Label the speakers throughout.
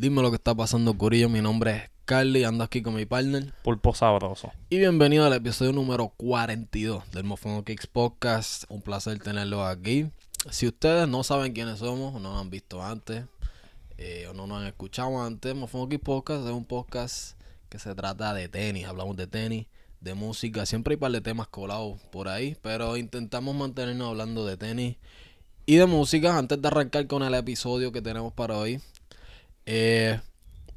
Speaker 1: Dime lo que está pasando, Corillo. Mi nombre es Carly, ando aquí con mi partner.
Speaker 2: Pulpo sabroso.
Speaker 1: Y bienvenido al episodio número 42 del Mofongo Kicks Podcast. Un placer tenerlos aquí. Si ustedes no saben quiénes somos, o no nos han visto antes, eh, o no nos han escuchado antes, Mofongo Kicks Podcast es un podcast que se trata de tenis. Hablamos de tenis, de música. Siempre hay un par de temas colados por ahí, pero intentamos mantenernos hablando de tenis y de música. Antes de arrancar con el episodio que tenemos para hoy, eh,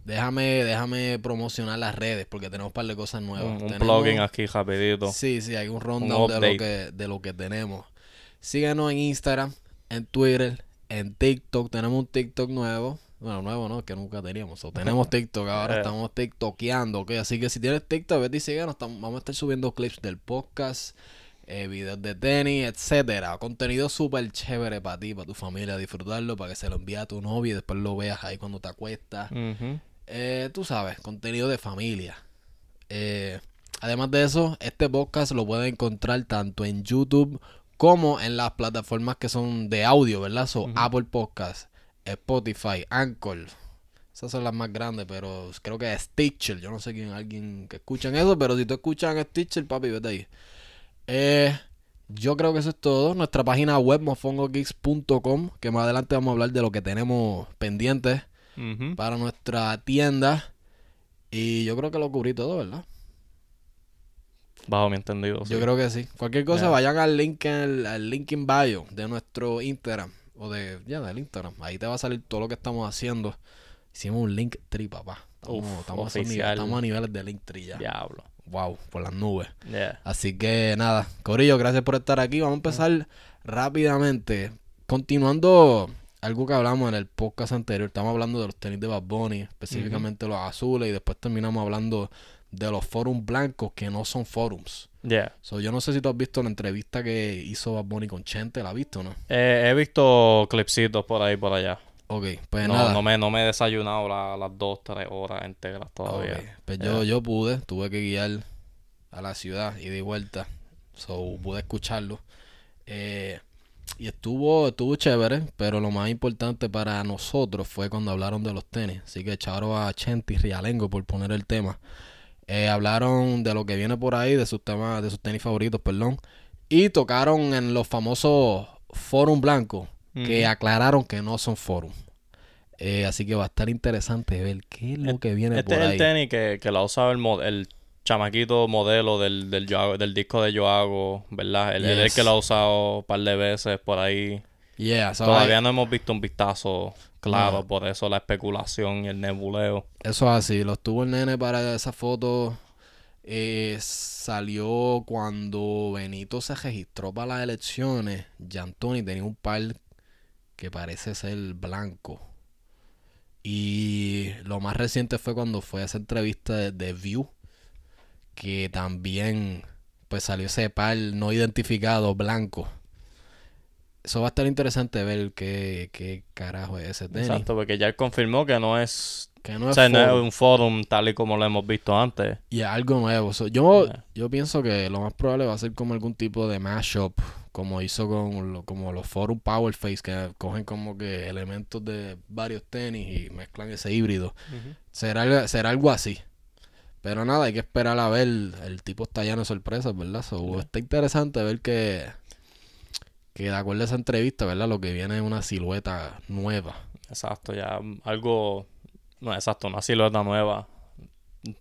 Speaker 1: déjame, déjame promocionar las redes porque tenemos un par de cosas nuevas.
Speaker 2: Un, un
Speaker 1: Tenemos-
Speaker 2: plugin aquí rapidito.
Speaker 1: Sí, sí, hay un rundown de lo, que, de lo que tenemos. Síganos en Instagram, en Twitter, en TikTok. Tenemos un TikTok nuevo. Bueno, nuevo no, que nunca teníamos. Tenemos TikTok, ahora
Speaker 2: Eh.
Speaker 1: estamos TikTokeando, ¿ok? Así que si tienes TikTok, vete y síganos. Estamos- vamos a estar subiendo clips del podcast, eh, videos de tenis, etcétera. Contenido súper chévere para ti, para tu familia, disfrutarlo, para que se lo envíe a tu novia y después lo veas ahí cuando te acuestas. Eh, tú sabes, contenido de familia. Eh, además de eso, este podcast lo pueden encontrar tanto en YouTube como en las plataformas que son de audio, ¿verdad? Son. Apple Podcast, Spotify, Anchor. Esas son las más grandes, pero creo que es Stitcher. Yo no sé quién alguien que escuchan eso, pero si tú escuchas en Stitcher, papi, vete ahí. Eh, yo creo que eso es todo. Nuestra página web, mofongogeeks.com, que más adelante vamos a hablar de lo que tenemos pendientes
Speaker 2: Ujú.
Speaker 1: para nuestra tienda. Y yo creo que lo cubrí todo, ¿verdad?
Speaker 2: Bajo mi entendido.
Speaker 1: Yo creo que sí. Cualquier cosa,
Speaker 2: Ya.
Speaker 1: vayan al link, en el, al link in bio de nuestro Instagram. O de, ya, del Instagram. Ahí te va a salir todo lo que estamos haciendo. Hicimos un link tri, papá. Estamos,
Speaker 2: Uf,
Speaker 1: estamos, a estamos a niveles de link tri ya.
Speaker 2: Diablo.
Speaker 1: Wow, por las nubes.
Speaker 2: Yeah.
Speaker 1: Así que nada, Corillo, gracias por estar aquí. Vamos a empezar rápidamente. Continuando algo que hablamos en el podcast anterior, estamos hablando de los tenis de Bad Bunny, específicamente los azules, y después terminamos hablando de los forums blancos que no son forums.
Speaker 2: Yeah.
Speaker 1: So, yo no sé si tú has visto la entrevista que hizo Bad Bunny con Chente, ¿la has visto o no?
Speaker 2: Eh, he visto clipsitos por ahí por allá.
Speaker 1: Ok, pues
Speaker 2: no,
Speaker 1: nada.
Speaker 2: no, me, no me he desayunado la- las dos, tres horas enteras todavía.
Speaker 1: Ok, Pues yo, yo pude, tuve que guiar a la ciudad y de vuelta. So pude escucharlo. Eh, y estuvo, estuvo chévere, pero lo más importante para nosotros fue cuando hablaron de los tenis. Así que echaron a Chenti Rialengo por poner el tema. Eh, hablaron de lo que viene por ahí, de sus temas, de sus tenis favoritos, perdón. Y tocaron en los famosos forum que aclararon que no son forum. Eh, así que va a estar interesante ver qué es lo que viene
Speaker 2: Este
Speaker 1: por
Speaker 2: es
Speaker 1: ahí.
Speaker 2: el tenis que, que lo ha usado el, el chamaquito modelo del, del, Yo Hago- del disco de Yo Hago, ¿verdad? El,
Speaker 1: Yes.
Speaker 2: que lo ha usado un par de veces por ahí.
Speaker 1: Yeah, so
Speaker 2: Todavía no hemos visto un vistazo claro, por eso la especulación y el nebuleo.
Speaker 1: eso es así. Los tuvo el nene para esa foto. eh, salió cuando Benito se registró para las elecciones. Giantoni tenía un par que parece ser blanco. Y lo más reciente fue cuando fue a esa entrevista de, de View. Que también pues salió ese par no identificado blanco. Eso va a estar interesante ver qué, qué carajo es ese tenis.
Speaker 2: Exacto, porque ya él confirmó que no es,
Speaker 1: Que no
Speaker 2: o
Speaker 1: es
Speaker 2: sea, no es un forum tal y como lo hemos visto antes.
Speaker 1: Y algo nuevo. So, yo,
Speaker 2: Yeah.
Speaker 1: yo pienso que lo más probable va a ser como algún tipo de mashup, como hizo con lo- como los Forum Power Face, que cogen como que elementos de varios tenis y mezclan ese híbrido. Será, será algo así. Pero nada, hay que esperar a ver. El tipo está lleno de sorpresas, ¿verdad? So. Está interesante ver que, que de acuerdo a esa entrevista, ¿verdad? Lo que viene es una silueta nueva.
Speaker 2: Exacto, ya algo, no, exacto, una silueta nueva,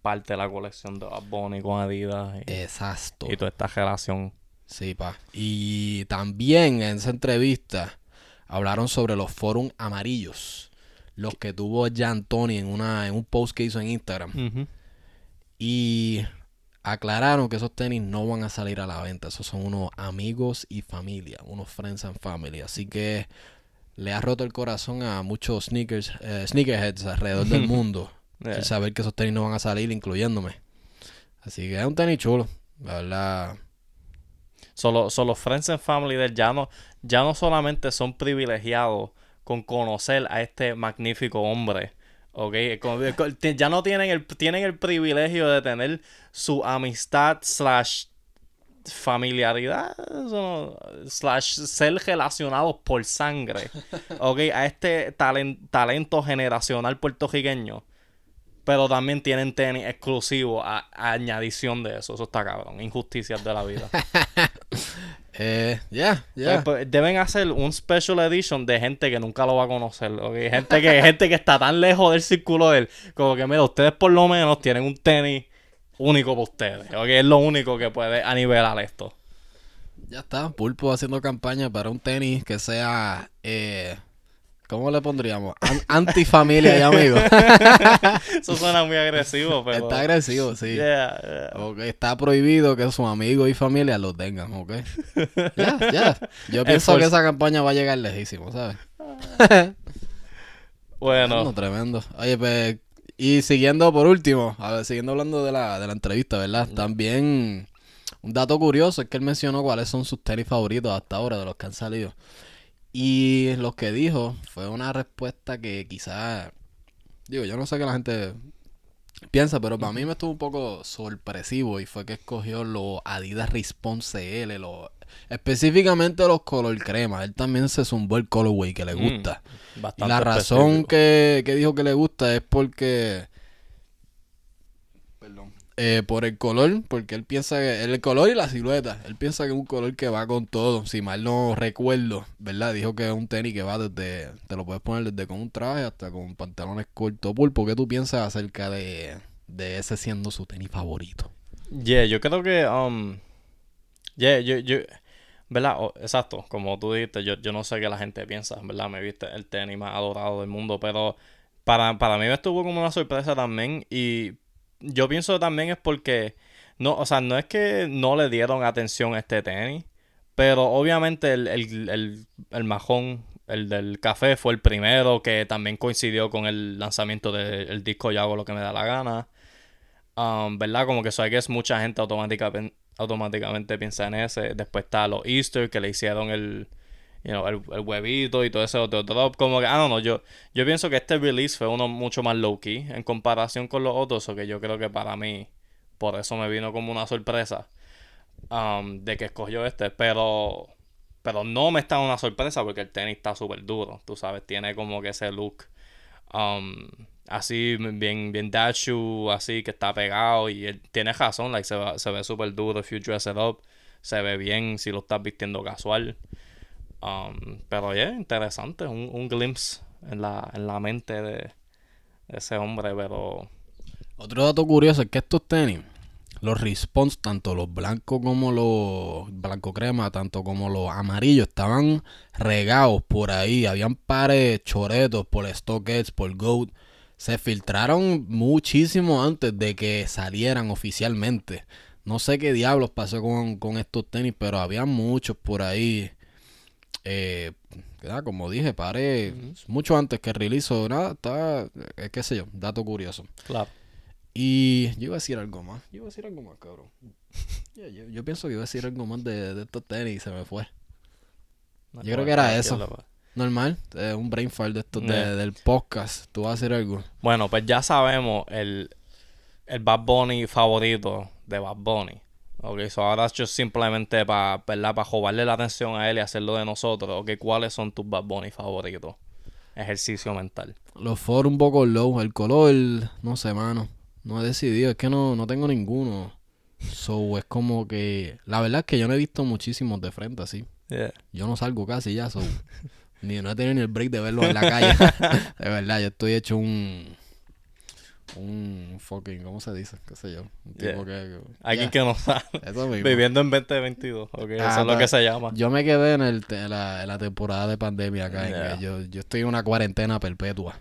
Speaker 2: parte de la colección de Bad Bunny con Adidas y,
Speaker 1: Exacto.
Speaker 2: y toda esta relación.
Speaker 1: Sí, pa. Y también en esa entrevista hablaron sobre los forums amarillos. Los que tuvo Jan Tony en, una, en un post que hizo en Instagram. Y aclararon que esos tenis no van a salir a la venta. Esos son unos amigos y familia. Unos friends and family. Así que le ha roto el corazón a muchos sneakers, eh, sneakerheads alrededor del mundo.
Speaker 2: Yeah.
Speaker 1: El saber que esos tenis no van a salir, incluyéndome. Así que es un tenis chulo. La verdad.
Speaker 2: Solo, solo Friends and Family del ya no, ya no solamente son privilegiados con conocer a este magnífico hombre, ¿ok? Ya no tienen el, tienen el privilegio de tener su amistad slash familiaridad slash ser relacionados por sangre, ok, a este talen- talento generacional puertorriqueño. Pero también tienen tenis exclusivo a, a añadición de eso. Eso está cabrón. Injusticias de la vida.
Speaker 1: Eh, ya, ya.
Speaker 2: Eh, pues, deben hacer un special edition de gente que nunca lo va a conocer. ¿ok? Gente que gente que está tan lejos del círculo de él. Como que, mira, ustedes por lo menos tienen un tenis único para ustedes. ¿ok? Es lo único que puede anivelar esto.
Speaker 1: Ya está, Pulpo haciendo campaña para un tenis que sea, eh, ¿cómo le pondríamos? An- antifamilia y amigos.
Speaker 2: Eso suena muy agresivo, pero.
Speaker 1: Está agresivo, sí.
Speaker 2: Yeah, yeah.
Speaker 1: Ok, está prohibido que sus amigos y familia lo tengan, ok. Ya, ya. Yo pienso que esa campaña va a llegar lejísimo, ¿sabes?
Speaker 2: Bueno,
Speaker 1: No, tremendo. Oye, pues, y siguiendo por último, a ver, siguiendo hablando de la, de la entrevista, ¿verdad? También un dato curioso es que él mencionó cuáles son sus tenis favoritos hasta ahora de los que han salido. Y lo que dijo fue una respuesta que quizás, digo, yo no sé qué la gente piensa, pero para mí me estuvo un poco sorpresivo y fue que escogió los Adidas Response CL, los, específicamente los color crema. Él también se zumbó el colorway que le
Speaker 2: Mm,
Speaker 1: gusta. Y
Speaker 2: bastante
Speaker 1: la razón que, que dijo que le gusta es porque. Eh, por el color, porque él piensa que. El color y la silueta. Él piensa que es un color que va con todo. Si mal no recuerdo, ¿verdad? Dijo que es un tenis que va desde. Te lo puedes poner desde con un traje hasta con pantalones cortos. Pulpo, ¿qué tú piensas acerca de, de ese siendo su tenis favorito?
Speaker 2: Yeah, yo creo que, um, yeah, yo, yo, ¿verdad? Exacto, como tú dijiste, yo, yo no sé qué la gente piensa, ¿verdad? Me viste el tenis más adorado del mundo, pero para, para mí me estuvo como una sorpresa también y yo pienso también es porque, no, o sea, no es que no le dieron atención a este tenis, pero obviamente el, el, el, el majón, el del café fue el primero que también coincidió con el lanzamiento del disco Yo hago lo que me da la gana. Um, ¿Verdad? Como que eso es mucha gente automática- automáticamente piensa en ese. Después está los Easter que le hicieron el, you el, el huevito y todo ese otro drop. Como que, ah, no, no, yo, yo pienso que este release fue uno mucho más low key en comparación con los otros. O que yo creo que para mí, por eso me vino como una sorpresa um, de que escogió este. Pero, pero no me está una sorpresa porque el tenis está súper duro. Tú sabes, tiene como que ese look. um, así bien bien dashu así que está pegado y tiene razón like se, se ve súper duro if you dress it up se ve bien si lo estás vistiendo casual Um, pero yeah, interesante un, un glimpse en la, en la mente de, ese hombre pero
Speaker 1: Otro dato curioso es que estos tenis, los response, tanto los blancos como los blanco crema, tanto como los amarillos, estaban regados por ahí. Habían pares choretos por StockX, por Goat. Se filtraron muchísimo antes de que salieran oficialmente. No sé qué diablos pasó con, con estos tenis, pero había muchos por ahí. Eh, ¿verdad? Como dije, pares mucho antes que el release. o Nada, está, eh, qué sé yo, dato curioso.
Speaker 2: claro
Speaker 1: Y yo iba a decir algo más. Yo iba a decir algo más, cabrón. Yo, yo pienso que iba a decir algo más de, de estos tenis y se me fue. Yo creo que era eso. Normal, eh, un brain fart de estos de- del podcast. Tú vas a hacer algo.
Speaker 2: bueno pues ya sabemos el el Bad Bunny favorito de Bad Bunny Ok, so ahora es just simplemente para, ¿verdad? Para robarle la atención a él y hacerlo de nosotros. Ok, ¿cuáles son tus Bad Bunny favoritos? Ejercicio mental.
Speaker 1: Los foros un poco low. El color, no sé, mano. No he decidido. Es que no, no tengo ninguno. So, es como que... La verdad es que yo no he visto muchísimos de frente así.
Speaker 2: Yeah.
Speaker 1: Yo no salgo casi ya, so... ni no he tenido ni el break de verlos en la calle. de verdad, yo estoy hecho un... Un fucking... ¿Cómo se dice? ¿Qué sé yo? Un tipo que...
Speaker 2: Alguien que no sabe.
Speaker 1: Eso mismo.
Speaker 2: Viviendo en 2022. Ok, eso
Speaker 1: Ah,
Speaker 2: es lo que se llama.
Speaker 1: Yo me quedé en, el, en la, en la temporada de pandemia acá. en
Speaker 2: Yeah.
Speaker 1: que yo, yo estoy en una cuarentena perpetua.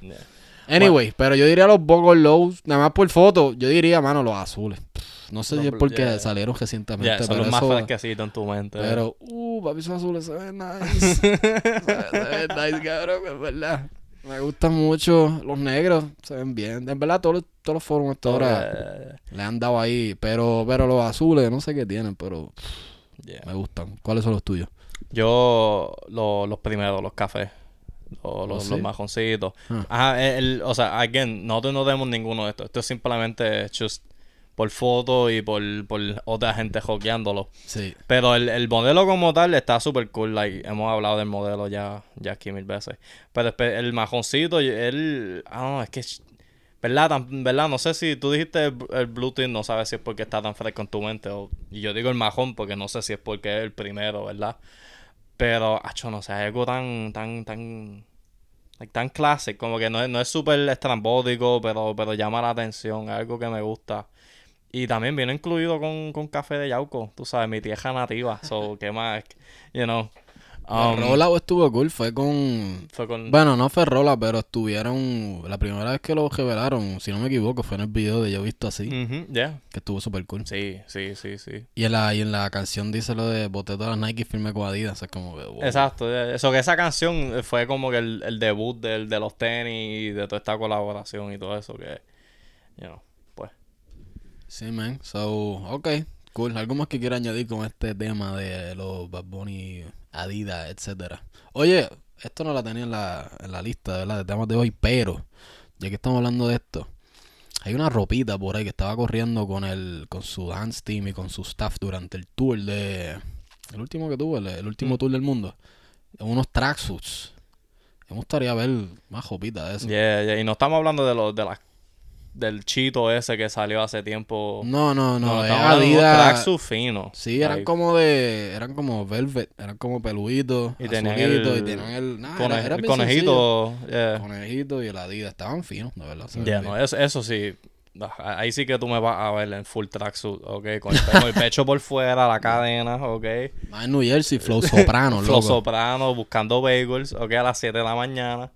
Speaker 1: Anyway, pero yo diría los Bogor Lows, nada más por foto, yo diría, mano, los azules. Pff, no sé si es porque salieron recientemente,
Speaker 2: son
Speaker 1: pero
Speaker 2: los más fresquecitos en tu mente.
Speaker 1: Pero, uh, papi, esos azules se ven nice. se, se ven nice, cabrón, es verdad. Me gustan mucho los negros, se ven bien. En verdad, todos, los- todos los foros hasta ahora
Speaker 2: Eh,
Speaker 1: le han dado ahí, pero, pero los azules, no sé qué tienen, pero
Speaker 2: yeah.
Speaker 1: me gustan. ¿Cuáles son los tuyos?
Speaker 2: Yo, lo- los primeros, los cafés. Los, los,
Speaker 1: ¿Oh, sí?
Speaker 2: los majoncitos.
Speaker 1: Ah.
Speaker 2: Ajá, el, o sea, again, nosotros no tenemos ninguno de estos. Esto es simplemente just por fotos y por, por otra gente joqueándolo.
Speaker 1: Sí.
Speaker 2: Pero el, el modelo como tal está súper cool. Like, hemos hablado del modelo ya, ya aquí mil veces. Pero el majoncito, él. Ah, no, es que. ¿Verdad? Tan- ¿Verdad? No sé si tú dijiste el, el Bluetooth, no sabes si es porque está tan fresco en tu mente. O, y yo digo el majón porque no sé si es porque es el primero, ¿verdad? Pero, acho, no sé, hay algo tan, tan, tan. like, tan clásico, como que no es, no es súper estrambótico, pero, pero llama la atención, es algo que me gusta. Y también viene incluido con, con café de Yauco, tú sabes, mi tierra nativa. So, ¿qué más? You know. um,
Speaker 1: rollout estuvo cool. Fue con.
Speaker 2: fue con.
Speaker 1: Bueno, no fue rola, pero estuvieron. La primera vez que lo revelaron, si no me equivoco, fue en el video de Yo visto así.
Speaker 2: Yeah.
Speaker 1: Que estuvo súper cool.
Speaker 2: Sí, sí, sí, sí.
Speaker 1: Y en la, y en la canción dice lo de boté todas las Nike y firme con Adidas. Es como que. wow.
Speaker 2: Exacto. Eso que esa canción fue como que el, el debut del, de los tenis y de toda esta colaboración y todo eso que. You know.
Speaker 1: Sí, man. So, ok. Cool. ¿Algo más que quiera añadir con este tema de los Bad Bunny, Adidas, etcétera? Oye, esto no la tenía en la, en la lista, ¿verdad? De temas de hoy, pero ya que estamos hablando de esto, hay una ropita por ahí que estaba corriendo con el, con su dance team y con su staff durante el tour de, el último que tuvo, el, el último
Speaker 2: Mm.
Speaker 1: tour del mundo. Unos tracksuits. Me gustaría ver más ropita de eso.
Speaker 2: Yeah, yeah. Y no estamos hablando de los de las del chito ese que salió hace tiempo.
Speaker 1: No, no, no,
Speaker 2: unos
Speaker 1: Adidas.
Speaker 2: finos.
Speaker 1: Sí, eran como de. Eran como velvet, eran como peluditos.
Speaker 2: Y tenían el-
Speaker 1: y tenían el. nah,
Speaker 2: cone-
Speaker 1: era- era
Speaker 2: el conejito. yeah.
Speaker 1: Conejito y el Adidas. Estaban finos, de verdad.
Speaker 2: Ya, no, eso, eso sí. Ah, Ahí sí que tú me vas a ver en full tracksuit, ¿ok? Con el, pecho por fuera, la cadena, ¿ok?
Speaker 1: Más en New Jersey, Flow Soprano,
Speaker 2: Flow soprano, buscando bagels, ¿ok? A las 7 de la mañana.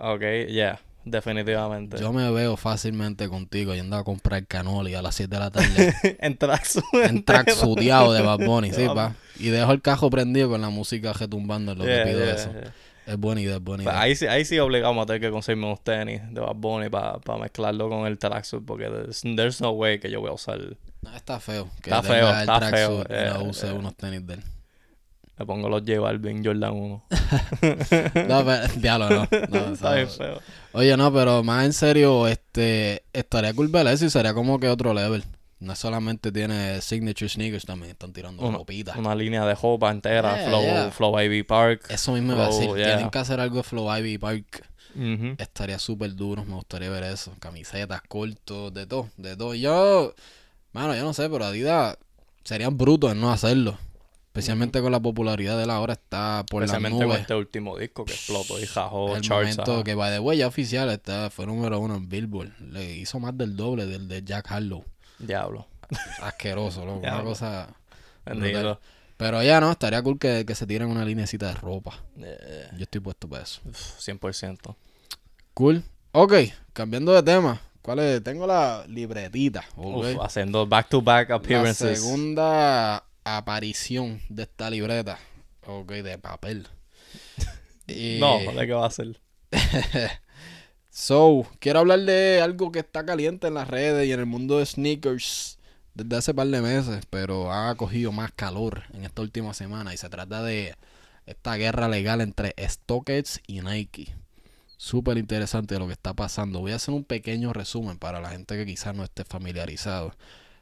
Speaker 2: Ok, yeah, definitivamente.
Speaker 1: Yo me veo fácilmente contigo yendo a comprar canoli a las 7 de la tarde.
Speaker 2: en tracksuit.
Speaker 1: en tracksuiteado de Bad Bunny, sí, pa. Y dejo el cajo prendido con la música retumbando en lo
Speaker 2: Yeah,
Speaker 1: que pido
Speaker 2: yeah,
Speaker 1: eso.
Speaker 2: yeah.
Speaker 1: Es buena idea, es buena
Speaker 2: Pues
Speaker 1: idea.
Speaker 2: ahí, sí, ahí sí obligamos a tener que conseguirme unos tenis de Bad Bunny para mezclarlo con el tracksuit porque there's, there's no way que yo voy a usar...
Speaker 1: No, está feo. Que
Speaker 2: Está feo,
Speaker 1: el
Speaker 2: está feo,
Speaker 1: y no
Speaker 2: eh,
Speaker 1: use
Speaker 2: eh.
Speaker 1: unos tenis de él.
Speaker 2: Me pongo los J Balvin Jordan 1.
Speaker 1: No, pero, diablo, no. no
Speaker 2: Está bien
Speaker 1: eso-
Speaker 2: feo.
Speaker 1: Oye, no, pero más en serio, este, estaría cool ver eso y sería como que otro level. No solamente tiene signature sneakers, también están tirando
Speaker 2: Una,
Speaker 1: ropita.
Speaker 2: una línea de ropa entera,
Speaker 1: Yeah,
Speaker 2: Flow,
Speaker 1: yeah.
Speaker 2: Flow Ivy Park.
Speaker 1: Eso mismo iba a decir.
Speaker 2: yeah.
Speaker 1: Tienen que hacer algo Flow Ivy Park. Estaría súper duro, me gustaría ver eso. Camisetas, cortos, de todo, de todo. Yo, mano, yo no sé, pero Adidas serían brutos en no hacerlo. Especialmente con la popularidad de él ahora está por las
Speaker 2: Especialmente con
Speaker 1: nubes.
Speaker 2: este último disco que explotó y jajó
Speaker 1: el
Speaker 2: charts.
Speaker 1: momento que va de huella oficial está, fue número uno en Billboard. Le hizo más del doble del de Jack Harlow.
Speaker 2: Diablo.
Speaker 1: Asqueroso, loco. Una cosa.
Speaker 2: Bendito.
Speaker 1: Pero ya no, estaría cool que, que se tiren una linecita de ropa.
Speaker 2: Eh,
Speaker 1: Yo estoy puesto para eso.
Speaker 2: uf, 100%.
Speaker 1: Cool. Ok, cambiando de tema. ¿Cuál es? Tengo la libretita.
Speaker 2: Uf, haciendo back-to-back
Speaker 1: la
Speaker 2: appearances.
Speaker 1: segunda aparición de esta libreta. Ok, de papel. Y-
Speaker 2: No, ¿de qué va a ser?
Speaker 1: So, quiero hablar de algo que está caliente en las redes y en el mundo de sneakers desde hace par de meses, pero ha cogido más calor en esta última semana y se trata de esta guerra legal entre StockX y Nike. Súper interesante lo que está pasando. Voy a hacer un pequeño resumen para la gente que quizás no esté familiarizado.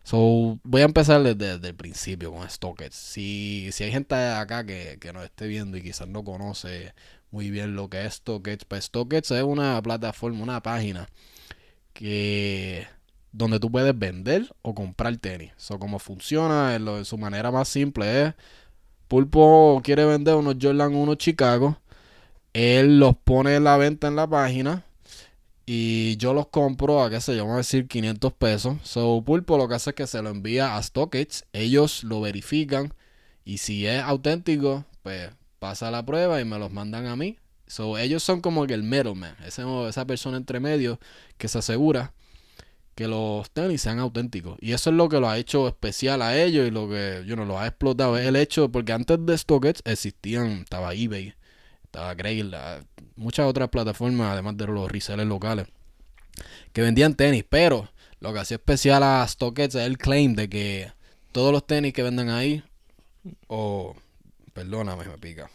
Speaker 1: So, voy a empezar desde, el principio con StockX. Si, si hay gente acá que, que nos esté viendo y quizás no conoce muy bien lo que es StockX, pues StockX es una plataforma, una página que donde tú puedes vender o comprar tenis. So, como funciona, en, en su manera más simple es Pulpo quiere vender unos Jordan 1 Chicago. Él los pone en la venta en la página. Y yo los compro a, qué sé yo, vamos a decir 500 pesos. So, Pulpo lo que hace es que se lo envía a StockX. Ellos lo verifican. Y si es auténtico, pues pasa la prueba y me los mandan a mí. So, ellos son como el middleman. Esa persona entre medio que se asegura que los tenis sean auténticos. Y eso es lo que lo ha hecho especial a ellos y lo que, yo no lo ha explotado. Es el hecho, porque antes de StockX existían, estaba eBay, estaba Grail, muchas otras plataformas, además de los resellers locales, que vendían tenis. Pero lo que hacía especial a StockX es el claim de que todos los tenis que venden ahí, o, perdóname, me pica.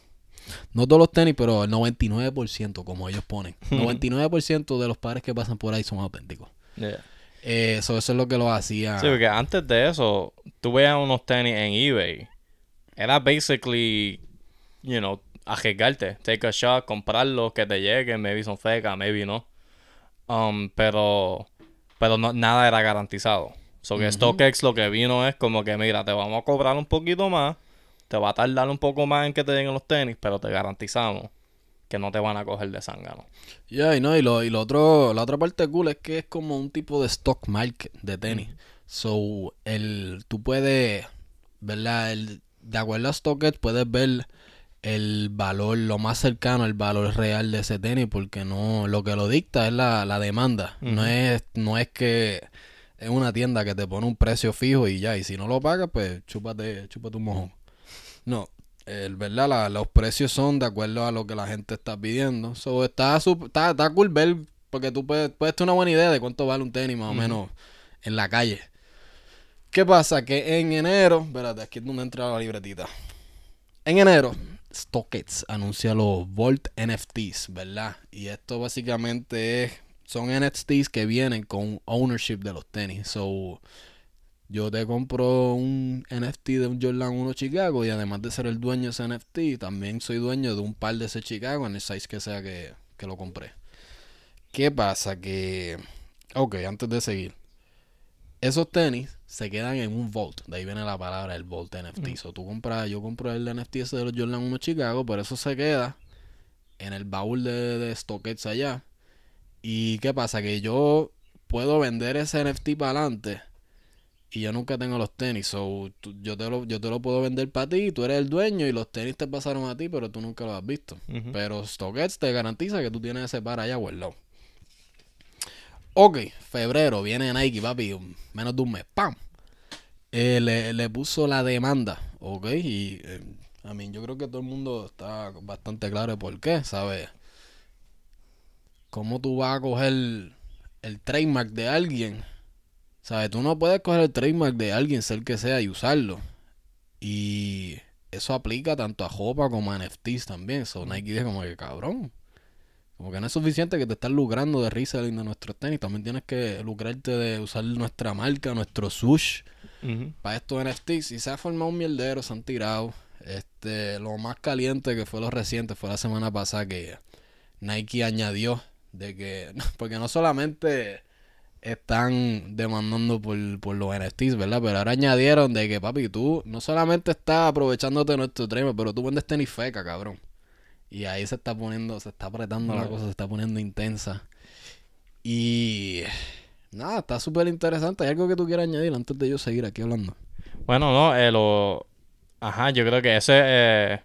Speaker 1: No todos los tenis, pero el 99%, como ellos ponen. 99% de los pares que pasan por ahí son auténticos.
Speaker 2: Yeah.
Speaker 1: Eh, eso, eso es lo que lo hacía.
Speaker 2: Sí, porque antes de eso, tú veías unos tenis en eBay. Era basically, you know, arriesgarte. Take a shot, comprarlos, que te lleguen, maybe son fecas, maybe no. Um, pero pero no, nada era garantizado. So que StockX lo que vino es como que, mira, te vamos a cobrar un poquito más, te va a tardar un poco más en que te den los tenis, pero te garantizamos que no te van a coger de zángano.
Speaker 1: Ya, y no, y lo, y lo otro, la otra parte cool es que es como un tipo de stock market de tenis. So, el, tú puedes, ¿verdad? El, de acuerdo a StockX puedes ver el valor, lo más cercano al valor real de ese tenis, porque no, lo que lo dicta es la, la demanda. No es, no es que es una tienda que te pone un precio fijo y ya, y si no lo pagas, pues chúpate, chúpate un mojón. No, el verdad, la, los precios son de acuerdo a lo que la gente está pidiendo. So, está, está, está cool ver, porque tú puedes, puedes tener una buena idea de cuánto vale un tenis más o menos en la calle. ¿Qué pasa? Que en enero, espérate, aquí es donde entra la libretita. En enero, StockX anuncia los Volt NFTs, ¿verdad? Y esto básicamente es, son NFTs que vienen con ownership de los tenis. So, yo te compro un NFT de un Jordan 1 Chicago y además de ser el dueño de ese NFT, también soy dueño de un par de ese Chicago en el size que sea que, que lo compré. ¿Qué pasa? Que, ok, antes de seguir, esos tenis se quedan en un vault. De ahí viene la palabra el vault NFT. So, tú compras, yo compro el NFT ese de los Jordan 1 Chicago, pero eso se queda en el baúl de, de StockX allá. ¿Y qué pasa? Que yo puedo vender ese NFT para adelante y yo nunca tengo los tenis. So, yo, te lo, yo te lo puedo vender para ti, tú eres el dueño y los tenis te pasaron a ti, pero tú nunca los has visto. Pero StockX te garantiza que tú tienes ese par allá guardado. Ok, febrero, viene Nike, papi, menos de un mes, ¡pam! Eh, le, puso la demanda, ok, y eh, a mí yo creo que todo el mundo está bastante claro de por qué, ¿sabes? ¿Cómo tú vas a coger el trademark de alguien? ¿Sabes? Tú no puedes coger el trademark de alguien, ser que sea, y usarlo. Y eso aplica tanto a Jopa como a NFTs también. So Nike dice como que cabrón. Como que no es suficiente que te estás lucrando de reselling de nuestros tenis. También tienes que lucrarte de usar nuestra marca, nuestro sush, para estos NFTs. Y se ha formado un mierdero, se han tirado. Este, lo más caliente que fue lo reciente fue la semana pasada que Nike añadió de que, porque no solamente están demandando por, por los NFTs, ¿verdad? Pero ahora añadieron de que, papi, tú no solamente estás aprovechándote de nuestro trailer, pero tú vendes tenis feca, cabrón. Y ahí se está poniendo, se está apretando la cosa, se está poniendo intensa. Y nada, está súper interesante. ¿Hay algo que tú quieras añadir antes de yo seguir aquí hablando?
Speaker 2: Bueno, no, eh, lo... Ajá, yo creo que ese... Eh...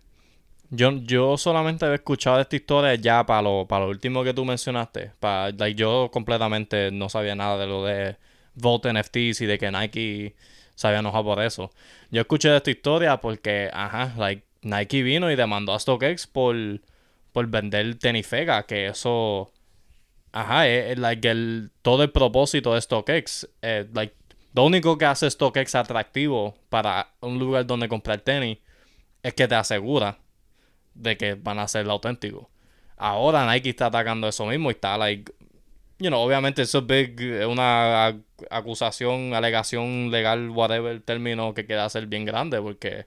Speaker 2: Yo, yo solamente he escuchado esta historia ya para lo, para lo último que tú mencionaste. Para, like, yo completamente no sabía nada de lo de Volt NFTs y de que Nike se había enojado por eso. Yo escuché de esta historia porque, ajá, like, Nike vino y demandó a StockX por, por vender tenis Fega, que eso, ajá, es, like el, todo el propósito de StockX, eh, like, lo único que hace StockX atractivo para un lugar donde comprar tenis es que te asegura de que van a ser auténticos. Ahora Nike está atacando eso mismo y está, like, you know, obviamente eso es big, una acusación, alegación legal, whatever el término que queda ser bien grande porque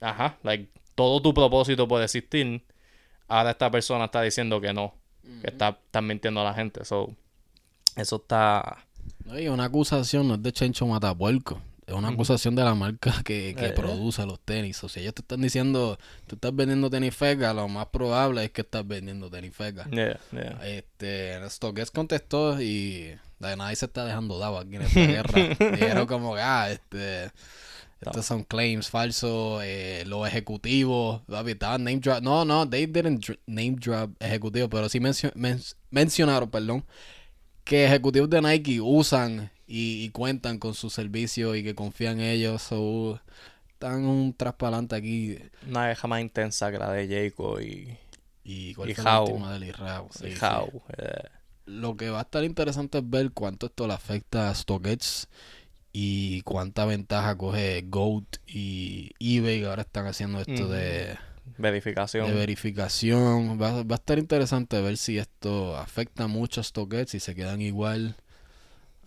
Speaker 2: ajá, like, todo tu propósito puede existir. Ahora esta persona está diciendo que no, que está, mintiendo a la gente. So, eso está.
Speaker 1: Oye, una acusación no es de Chencho Matapuerco. Es una acusación de la marca que, que eh, produce los tenis. O sea, ellos te están diciendo, tú estás vendiendo tenis feca, lo más probable es que estás vendiendo tenis feca. Yeah, yeah. Este, Stockes contestó y nadie se está dejando dado aquí en esta guerra. Dijeron como que, ah, este estos son claims falsos. Eh, los ejecutivos, estaban name drop. No, no, they didn't name drop ejecutivos, pero sí mencionaron, perdón, que ejecutivos de Nike usan y, cuentan con su servicio y que confían en ellos. So, están un traspalante aquí.
Speaker 2: Una vez más intensa que la de Jacob y.
Speaker 1: Y, cuál fue la última de Sí, eh. Lo que va a estar interesante es ver cuánto esto le afecta a StockX y cuánta ventaja coge Goat y eBay que ahora están haciendo esto de
Speaker 2: verificación.
Speaker 1: De verificación. Va, va, a estar interesante ver si esto afecta mucho a StockX, si se quedan igual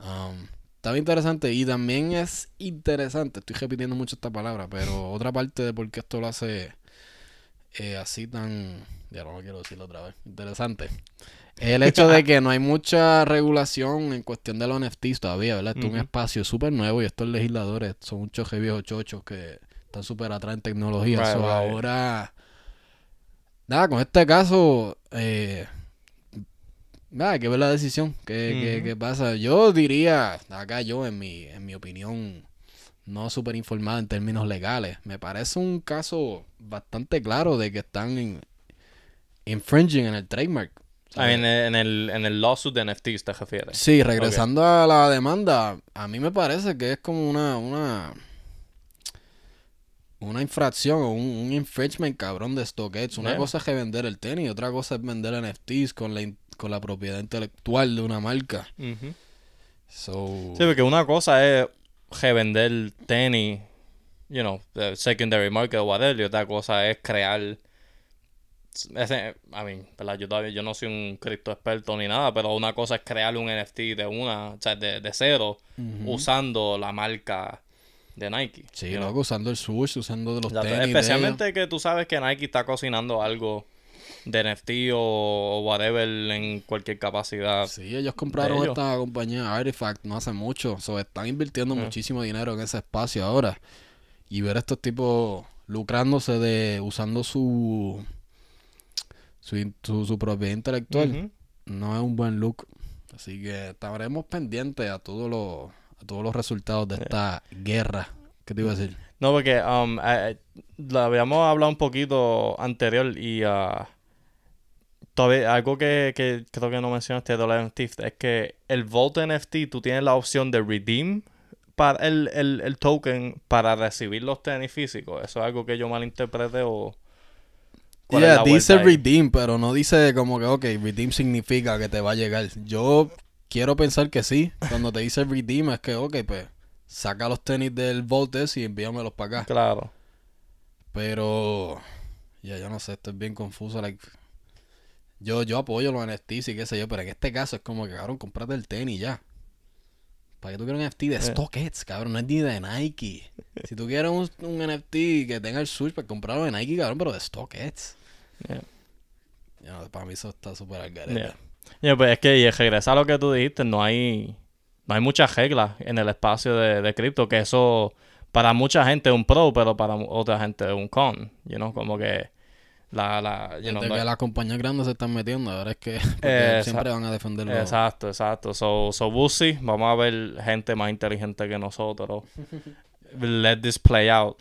Speaker 1: Um, está bien interesante y también es interesante, estoy repitiendo mucho esta palabra, pero otra parte de por qué esto lo hace eh, así tan, ya no lo quiero decirlo otra vez, interesante. El hecho de que no hay mucha regulación en cuestión de los NFTs todavía, ¿verdad? Esto es un espacio súper nuevo y estos legisladores son muchos viejos chochos que están súper atrás en tecnología.
Speaker 2: Right,
Speaker 1: So,
Speaker 2: right.
Speaker 1: ahora, nada, con este caso, eh, nada, hay que ver la decisión. ¿Qué, qué-
Speaker 2: Ujú.
Speaker 1: qué pasa? Yo diría, acá yo, en mi, en mi opinión, no súper informada en términos legales, me parece un caso bastante claro de que están en- infringing en el trademark.
Speaker 2: I mean, en el, en el lawsuit de NFTs te refieres.
Speaker 1: Sí, regresando a la demanda, a mí me parece que es como una una una infracción o un, un infringement cabrón de StockX. Una
Speaker 2: Yeah.
Speaker 1: cosa es revender el tenis, otra cosa es vender NFTs con la con la propiedad intelectual de una marca. So,
Speaker 2: Sí, porque una cosa es revender tenis, you know, the secondary market o whatever, y otra cosa es crear. Ese, I mean, ¿verdad? Yo todavía yo no soy un cripto experto ni nada, pero una cosa es crear un NFT de una, o sea, de, de cero, usando la marca de Nike.
Speaker 1: sí,
Speaker 2: know.
Speaker 1: loco, usando el swoosh, usando de los
Speaker 2: Exacto.
Speaker 1: tenis. de
Speaker 2: Especialmente que tú sabes que Nike está cocinando algo de NFT o, o whatever en cualquier capacidad.
Speaker 1: Sí, ellos compraron
Speaker 2: ellos.
Speaker 1: esta compañía Artifact no hace mucho. So, están invirtiendo muchísimo dinero en ese espacio ahora. Y ver a estos tipos lucrándose de usando su su, su, su propiedad intelectual no es un buen look. Así que estaremos pendientes a todos los a todos los resultados de esta guerra. ¿Qué te iba a decir?
Speaker 2: No, porque um, eh, eh, lo habíamos hablado un poquito anterior y ah, todavía algo que, que creo que no mencionaste de los NFT es que el Vault NFT tú tienes la opción de redeem para el, el, el token para recibir los tenis físicos. ¿Eso es algo que yo malinterpreté o...? Cuál es
Speaker 1: Yeah,
Speaker 2: la
Speaker 1: dice
Speaker 2: ahí?
Speaker 1: redeem, pero no dice como que, ok, redeem significa que te va a llegar. Yo quiero pensar que sí. Cuando te dice redeem es que, ok, pues saca los tenis del Vault ese y envíamelos para acá.
Speaker 2: Claro.
Speaker 1: Pero, ya yo no sé, esto es bien confuso. like, yo, yo apoyo los NFTs y qué sé yo, pero en este caso es como que, cabrón, comprate el tenis ya. ¿Para qué tú quieres un NFT de
Speaker 2: Eh.
Speaker 1: StockX, cabrón? No es ni de Nike. Si tú quieres un, un NFT que tenga el switch, pues comprarlo de Nike, cabrón, pero de StockX.
Speaker 2: Yeah.
Speaker 1: Ya, para mí eso está súper al garete.
Speaker 2: Yeah. Yeah, pues es que y regresa a lo que tú dijiste, no hay, no hay muchas reglas en el espacio de, de cripto, que eso para mucha gente es un pro, pero para otra gente es un con, you know, como que la, la, you
Speaker 1: Desde
Speaker 2: know, no-
Speaker 1: que las compañías grandes se están metiendo, ahora es que siempre van a defenderlo.
Speaker 2: Exacto, exacto. So, so see. Vamos a ver gente más inteligente que nosotros. Let this play out.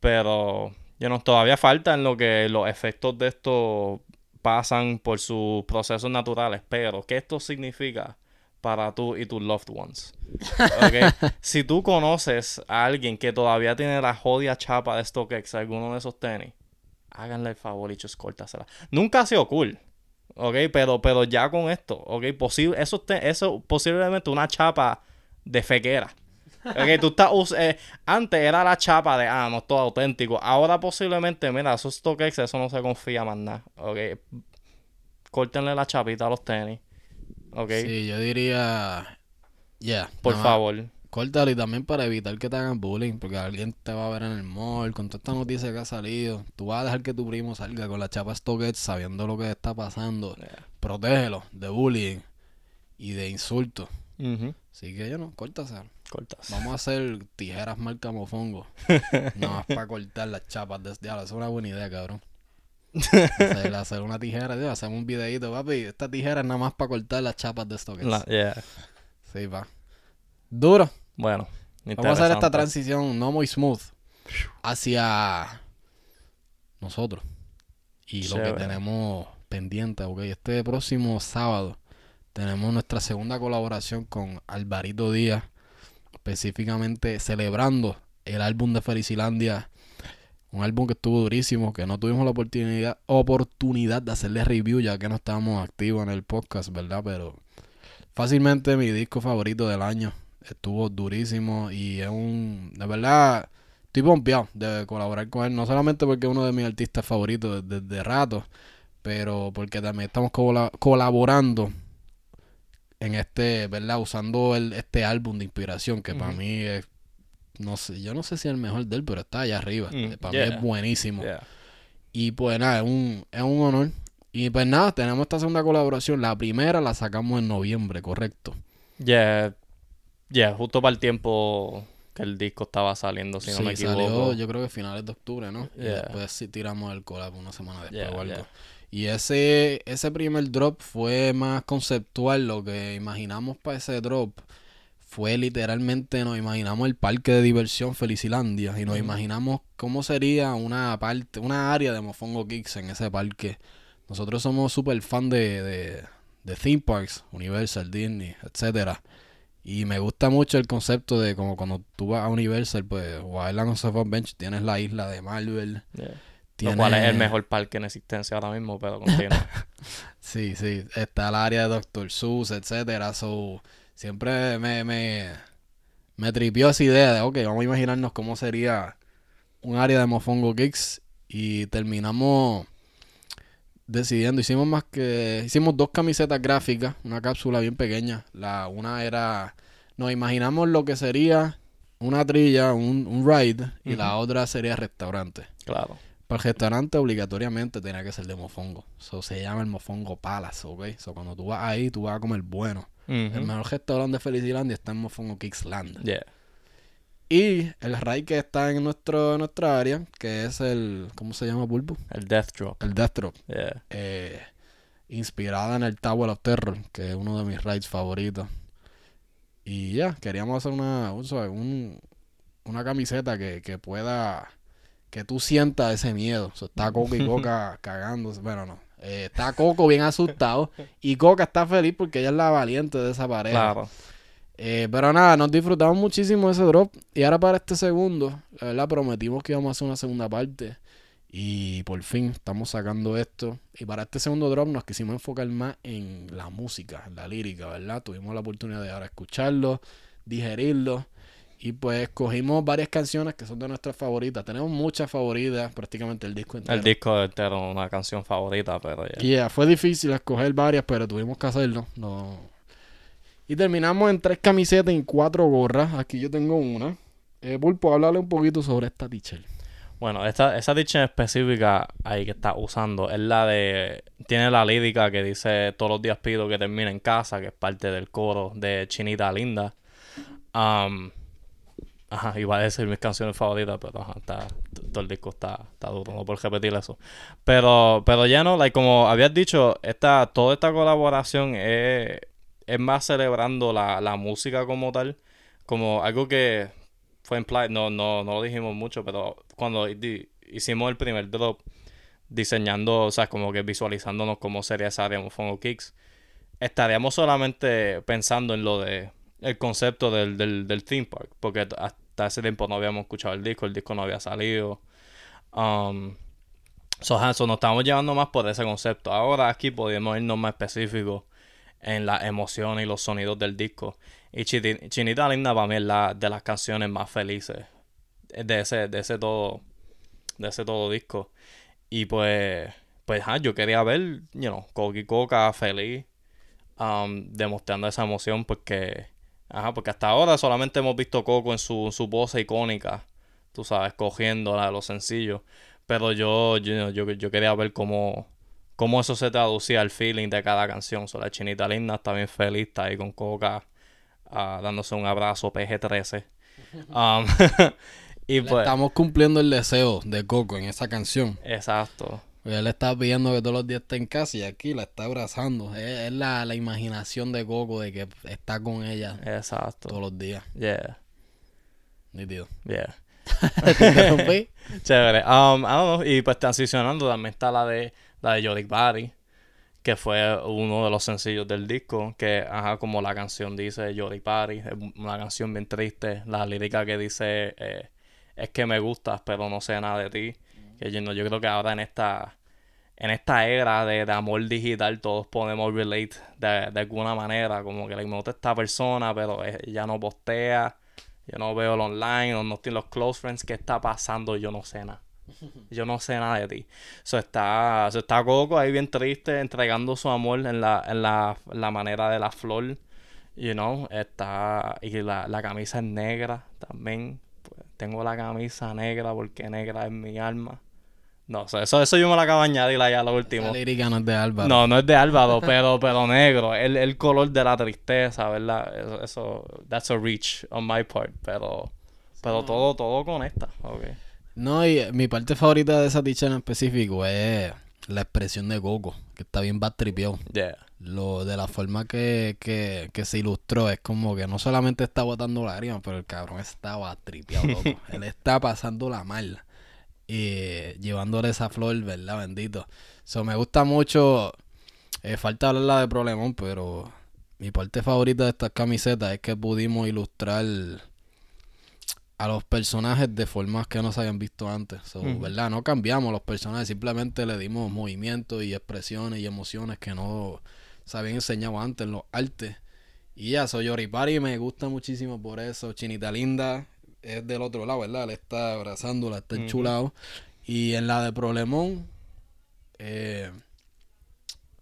Speaker 2: Pero, you know, todavía falta en lo que los efectos de esto pasan por sus procesos naturales. Pero, ¿qué esto significa para tú y tus loved ones? Ok, Si tú conoces a alguien que todavía tiene la jodida chapa de StockX, alguno de esos tenis, háganle el favor y just córtasela. Nunca ha sido cool. Ok, pero, pero ya con esto, ok, posible, eso, te- eso posiblemente una chapa de fequera. Ok, tú estás, eh, antes era la chapa de, ah, no es todo auténtico. Ahora posiblemente, mira, esos StockX, eso no se confía más nada. Ok, córtenle la chapita a los tenis. Ok,
Speaker 1: Sí, yo diría. Yeah.
Speaker 2: por favor.
Speaker 1: Córtalo y también para evitar que te hagan bullying, porque alguien te va a ver en el mall con toda esta noticia que ha salido. Tú vas a dejar que tu primo salga con la chapa StockX sabiendo lo que está pasando.
Speaker 2: Yeah.
Speaker 1: Protégelo de bullying y de insultos. Así que yo no, córtase.
Speaker 2: Cortas.
Speaker 1: Vamos a hacer tijeras marca mofongo. Nada más para cortar las chapas de diablo. Esa es una buena idea, cabrón. Hacer, hacer una tijera, tío, hacemos un videito, papi. Esta tijera es nada más para cortar las chapas de StockX.
Speaker 2: La- yeah.
Speaker 1: Sí, va. Duro.
Speaker 2: Bueno,
Speaker 1: Vamos a hacer esta transición no muy smooth hacia nosotros y lo que tenemos pendiente, ok. Este próximo sábado tenemos nuestra segunda colaboración con Alvarito Díaz, específicamente celebrando el álbum de Felicilandia, un álbum que estuvo durísimo, que no tuvimos la oportunidad, oportunidad de hacerle review ya que no estábamos activos en el podcast, ¿verdad? Pero fácilmente mi disco favorito del año. Estuvo durísimo y es un... De verdad, estoy pompeado de colaborar con él. No solamente porque es uno de mis artistas favoritos desde, desde rato, pero porque también estamos cola- colaborando en este, ¿verdad? Usando el, este álbum de inspiración que para mí es, no sé, yo no sé si es el mejor de él, pero está allá arriba.
Speaker 2: Mm,
Speaker 1: para
Speaker 2: yeah.
Speaker 1: mí es buenísimo.
Speaker 2: Yeah.
Speaker 1: Y pues nada, es un, es un honor. Y pues nada, tenemos esta segunda colaboración. La primera la sacamos en noviembre, correcto.
Speaker 2: Yeah, yeah, justo para el tiempo que el disco estaba saliendo, si no me equivoco.
Speaker 1: salió yo creo que finales de octubre, ¿no? Y después sí tiramos el collab una semana después
Speaker 2: Yeah,
Speaker 1: o algo. Y ese, ese primer drop fue más conceptual. Lo que imaginamos para ese drop fue literalmente, nos imaginamos el parque de diversión Felicilandia. Y nos
Speaker 2: Ujú.
Speaker 1: imaginamos cómo sería una parte, una área de Mofongo Kicks en ese parque. Nosotros somos súper fan de, de, de theme parks, Universal, Disney, etcétera. Y me gusta mucho el concepto de como cuando tú vas a Universal, pues, o a Island of Adventure, tienes la isla de Marvel.
Speaker 2: Yeah. Lo
Speaker 1: Tienes...
Speaker 2: cual es el mejor parque en existencia ahora mismo, pero continúa.
Speaker 1: Sí, sí. Está el área de Doctor Seuss, etcétera. So, siempre me, me, me tripió esa idea de, ok, vamos a imaginarnos cómo sería un área de Mofongo Kicks. Y terminamos decidiendo. Hicimos más que. Hicimos dos camisetas gráficas, una cápsula bien pequeña. La, una era. Nos imaginamos lo que sería una trilla, un, un ride. Y la otra sería restaurante.
Speaker 2: claro.
Speaker 1: Para el restaurante obligatoriamente tenía que ser de mofongo. Eso se llama el mofongo palace, ¿ok? So, cuando tú vas ahí, tú vas a comer bueno. El mejor restaurante de Felicilandia está en Mofongo Kicksland.
Speaker 2: Yeah.
Speaker 1: Y el ride que está en nuestro, nuestra área, que es el, ¿cómo se llama, Bulbo?
Speaker 2: El Death Drop.
Speaker 1: El Death Drop.
Speaker 2: Yeah.
Speaker 1: eh, inspirada en el Tower of Terror, que es uno de mis rides favoritos. Y ya, queríamos hacer una, un- una camiseta que, que pueda, que tú sientas ese miedo. O sea, está Coco y Coca cagándose. Bueno, no. Eh, está Coco bien asustado y Coca está feliz porque ella es la valiente de esa pareja.
Speaker 2: Claro.
Speaker 1: Eh, pero nada, nos disfrutamos muchísimo ese drop. Y ahora para este segundo, la verdad, prometimos que íbamos a hacer una segunda parte. Y por fin estamos sacando esto. Y para este segundo drop nos quisimos enfocar más en la música, en la lírica, ¿verdad? Tuvimos la oportunidad de ahora escucharlo, digerirlo. Y pues escogimos varias canciones que son de nuestras favoritas. Tenemos muchas favoritas, prácticamente el disco entero.
Speaker 2: El disco entero, una canción favorita, pero ya.
Speaker 1: Y ya, fue difícil escoger varias, pero tuvimos que hacerlo. No. Y terminamos en tres camisetas y cuatro gorras. Aquí yo tengo una. Eh, Pulpo, háblale un poquito sobre esta teacher.
Speaker 2: Bueno, esta, esa en específica ahí que está usando es la de. Tiene la lírica que dice todos los días pido que termine en casa, que es parte del coro de Chinita Linda. Um, ajá, iba a decir mis canciones favoritas, pero ajá, está, todo el disco está, está duro, no por repetir eso. Pero, pero ya no, like, como habías dicho, esta, toda esta colaboración es, es más celebrando la, la música como tal, como algo que fue implied, no, no, no lo dijimos mucho, pero cuando hicimos el primer drop, diseñando, o sea, como que visualizándonos cómo sería esa área Mofongo Kicks, estaríamos solamente pensando en lo de el concepto del, del, del theme park, porque hasta ese tiempo no habíamos escuchado el disco, el disco no había salido. Um, so, so nos estamos llevando más por ese concepto. Ahora aquí podemos irnos más específicos en las emociones y los sonidos del disco. Y Chinita Linda para mí es la de las canciones más felices de ese, de ese todo, de ese todo disco. Y pues, pues ajá, yo quería ver, you know, Coqui Coca feliz, um, demostrando esa emoción porque, ajá, porque hasta ahora solamente hemos visto Coco en su, su pose icónica, tú sabes, cogiendo la de los sencillos. Pero yo, yo, yo, yo quería ver cómo, cómo eso se traducía al feeling de cada canción. So, la chinita linda está bien feliz, está ahí con Coca, ah, dándose un abrazo PG-13. Um, y pues,
Speaker 1: estamos cumpliendo el deseo de Coco en esa canción.
Speaker 2: exacto.
Speaker 1: Porque Él está pidiendo que todos los días esté en casa y aquí la está abrazando. Es, es la, la imaginación de Coco de que está con ella
Speaker 2: Exacto.
Speaker 1: todos los días.
Speaker 2: Yeah,
Speaker 1: Nítido.
Speaker 2: yeah. Chévere. Um, I don't know. Y pues transicionando también está la de la de Yorick Body, que fue uno de los sencillos del disco, que ajá, como la canción dice Yorick Body, es una canción bien triste, la lírica que dice eh, es que me gustas, pero no sé nada de ti. Que yo, no- yo creo que ahora en esta en esta era de, de amor digital todos podemos relate de, de alguna manera, como que le gusta esta persona, pero ya no postea, yo no veo el online, no estoy en los close friends, ¿qué está pasando? Yo no sé nada. Yo no sé nada de ti. So está, so está Coco ahí bien triste, entregando su amor en la, en la, la manera de la flor. You know, está. Y la, la camisa es negra también. Pues, tengo la camisa negra porque negra es mi alma. No, eso, eso yo me lo acabo de añadir allá lo último.
Speaker 1: La lírica no es de Álvaro.
Speaker 2: No, no es de Álvaro, pero, pero negro. El, el color de la tristeza, ¿verdad? Eso, eso, that's a reach on my part, pero, pero todo, todo conecta, ok.
Speaker 1: No, y mi parte favorita de esa dicha en específico es la expresión de Coco, que está bien batripeado.
Speaker 2: Yeah.
Speaker 1: Lo de la forma que, que, que se ilustró es como que no solamente está botando lágrimas, pero el cabrón estaba tripeado, loco. Él está pasando la mal. Y llevándole esa flor, ¿verdad? Bendito. So, me gusta mucho. eh, falta hablarla de Problemón, pero mi parte favorita de estas camisetas es que pudimos ilustrar a los personajes de formas que no se habían visto antes. So. ¿Verdad? No cambiamos los personajes, simplemente le dimos movimientos y expresiones y emociones que no se habían enseñado antes en los artes. Y ya, soy Yoripari, me gusta muchísimo por eso. Chinita Linda es del otro lado, ¿verdad? Él está abrazándola, está enchulado. Y en la de Problemón, eh,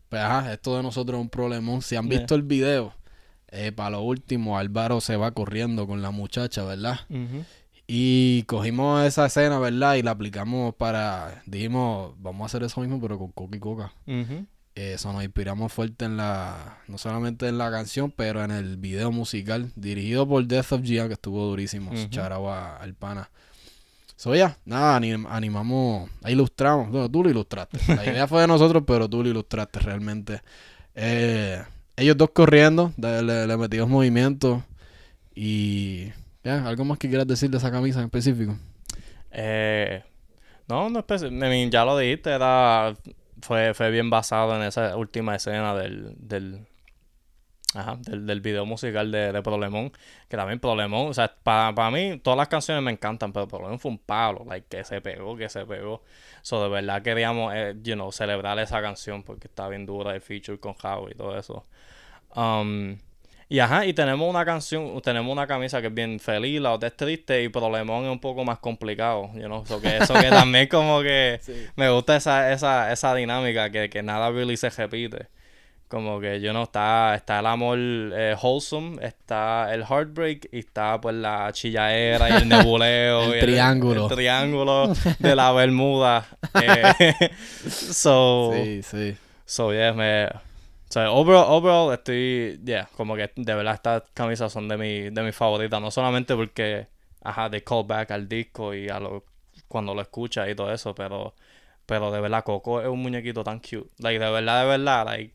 Speaker 1: pues ajá, esto de nosotros es un problemón. Si han
Speaker 2: Yeah.
Speaker 1: visto el video, eh, para lo último, Álvaro se va corriendo con la muchacha, ¿verdad? Y cogimos esa escena, ¿verdad? Y la aplicamos para. Dijimos, vamos a hacer eso mismo, pero con Coca y Coca.
Speaker 2: Ujú.
Speaker 1: Eso nos inspiramos fuerte en la. No solamente en la canción, pero en el video musical. Dirigido por Death of Gia, que estuvo durísimo. Charao a- al pana. So ya, nada, anim- animamos. Ilustramos. Bueno, tú lo ilustraste. La idea fue de nosotros, pero tú lo ilustraste realmente. Eh, ellos dos corriendo, le, le metimos movimiento. Y. Ya, ¿algo más que quieras decir de esa camisa en específico?
Speaker 2: Eh, no, no ya lo dijiste, era, fue, fue bien basado en esa última escena del, del, ajá, del, del video musical de, de Problemón, que también Problemón, o sea, para, para mí todas las canciones me encantan, pero Problemón fue un palo, like, que se pegó, que se pegó. So, de verdad queríamos, eh, you know, celebrar esa canción porque está bien dura el feature con Howie y todo eso. Um, y ajá, y tenemos una canción, tenemos una camisa que es bien feliz, la otra es triste y Problemón es un poco más complicado, you know, so que eso que también como que me gusta esa, esa, esa dinámica que, que nada really se repite. Como que yo no está, está el amor eh, wholesome, está el heartbreak y está pues la chillaera y el nebuleo.
Speaker 1: El
Speaker 2: y
Speaker 1: triángulo.
Speaker 2: El, triángulo de la Bermuda. Eh, so,
Speaker 1: Sí, sí.
Speaker 2: So, yeah, me... O sea, overall, overall estoy... Yeah, como que de verdad estas camisas son de mi, de mis favoritas. No solamente porque, ajá, de callback al disco y a lo... Cuando lo escuchas y todo eso, pero... Pero de verdad, Coco es un muñequito tan cute. Like, de verdad, de verdad, like...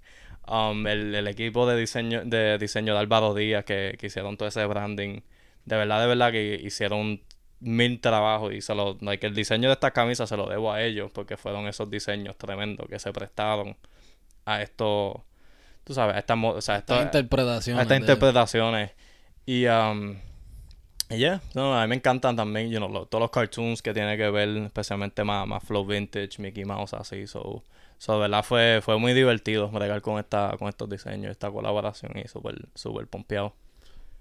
Speaker 2: Um, el, el equipo de diseño de diseño de Álvaro Díaz que, que hicieron todo ese branding. De verdad, de verdad que hicieron mil trabajos y se lo... Like, el diseño de estas camisas se lo debo a ellos porque fueron esos diseños tremendos que se prestaron a esto, tú sabes, a esta, mo- o sea,
Speaker 1: Estas interpretaciones.
Speaker 2: a estas
Speaker 1: de-
Speaker 2: interpretaciones. Y, um, y yeah, no, a mí me encantan también, you know, lo- todos los cartoons que tienen que ver, especialmente más, más Flow Vintage, Mickey Mouse, así, so, so de verdad fue, fue muy divertido bregar con esta, con estos diseños, esta colaboración y súper, súper pompeado.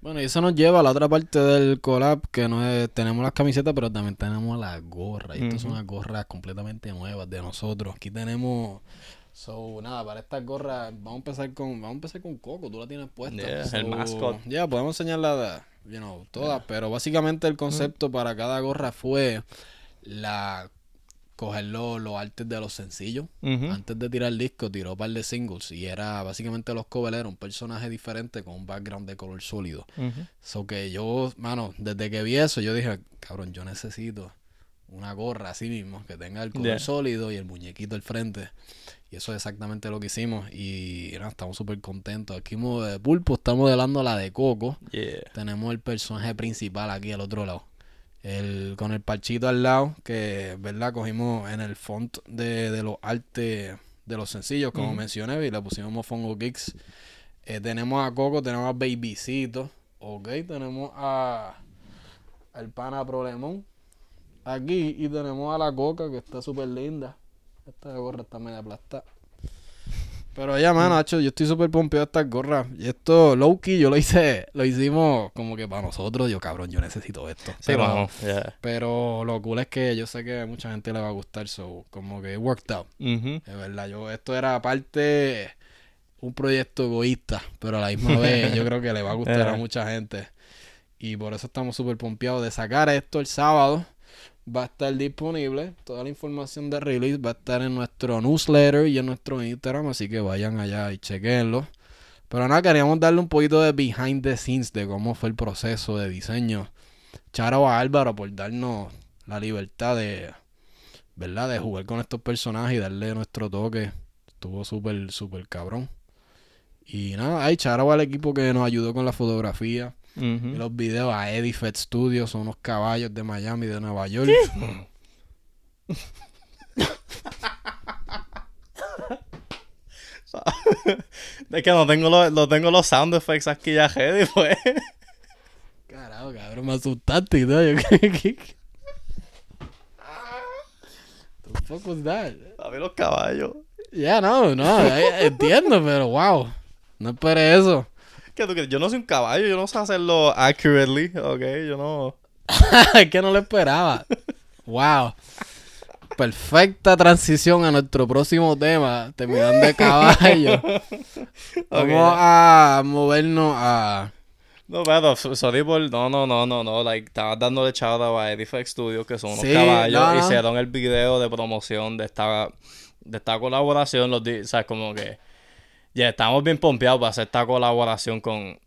Speaker 1: Bueno, y eso nos lleva a la otra parte del collab, que no es, tenemos las camisetas, pero también tenemos las gorras. Y estas son unas gorras completamente nuevas de nosotros. Aquí tenemos, so, nada, para estas gorras, vamos a empezar con, vamos a empezar con Coco, tú la tienes puesta.
Speaker 2: Yeah, el
Speaker 1: So,
Speaker 2: mascot.
Speaker 1: Ya, podemos enseñarla, you know, todas, pero básicamente el concepto para cada gorra fue la coger los, los artes de los sencillos. Antes de tirar el disco, tiró un par de singles y era básicamente los coveleros, un personaje diferente con un background de color sólido.
Speaker 2: Ujú.
Speaker 1: So que yo, mano, desde que vi eso, yo dije, cabrón, yo necesito una gorra así mismo, que tenga el color
Speaker 2: Yeah.
Speaker 1: sólido y el muñequito al frente. Y eso es exactamente lo que hicimos. Y estamos súper contentos. Aquí de Pulpo está modelando la de Coco.
Speaker 2: Yeah.
Speaker 1: Tenemos el personaje principal aquí al otro lado. El, con el parchito al lado, que, ¿verdad? Cogimos en el font de, de los artes de los sencillos, como mencioné, y le pusimos Mofongo Kicks. Eh, tenemos a Coco, tenemos a Babycito, ok, tenemos a al pana Problemón aquí y tenemos a la Coca que está súper linda. Esta gorra está media aplastada. Pero ya, mano, hacho, yo estoy súper pompeado de estas gorras. Y esto, Lowkey, yo lo hice, lo hicimos como que para nosotros. Yo, cabrón, yo necesito esto.
Speaker 2: Sí,
Speaker 1: pero,
Speaker 2: yeah.
Speaker 1: pero lo cool es que yo sé que a mucha gente le va a gustar, so, como que it worked out.
Speaker 2: Ujú.
Speaker 1: Es verdad, yo, esto era parte un proyecto egoísta, pero a la misma vez yo creo que le va a gustar a mucha gente. Y por eso estamos súper pompeados de sacar esto el sábado. Va a estar disponible. Toda la información de release va a estar en nuestro newsletter y en nuestro Instagram. Así que vayan allá y chequenlo. Pero nada, queríamos darle un poquito de behind the scenes de cómo fue el proceso de diseño. Charo a Álvaro por darnos la libertad de, ¿verdad? De jugar con estos personajes y darle nuestro toque. Estuvo súper, súper cabrón. Y nada, hay charo al equipo que nos ayudó con la fotografía y
Speaker 2: Ujú.
Speaker 1: los videos a Edifed Studios, son unos caballos de Miami, de Nueva York.
Speaker 2: Es que no tengo, los, no tengo los sound effects aquí ya ready, pues.
Speaker 1: Carajo, cabrón, me asustaste y todo. Yo, ¿qué, qué, qué? The fuck was that?
Speaker 2: A ver los caballos.
Speaker 1: Ya, no, no, eh, entiendo, pero wow. No esperé eso.
Speaker 2: ¿Qué tú crees? Yo no soy un caballo, yo no sé hacerlo accurately, ok, yo no...
Speaker 1: es que no lo esperaba. Wow. Perfecta transición a nuestro próximo tema, terminando de caballo. Vamos a movernos a...
Speaker 2: No, pero, sorry por... No, no, no, no, no, like, estabas dándole shout out a Edifact Studios, que son unos
Speaker 1: Sí,
Speaker 2: caballos,
Speaker 1: no,
Speaker 2: hicieron el video de promoción de esta, de esta colaboración, los o sea, como que... Ya, estamos bien pompeados para hacer esta colaboración con...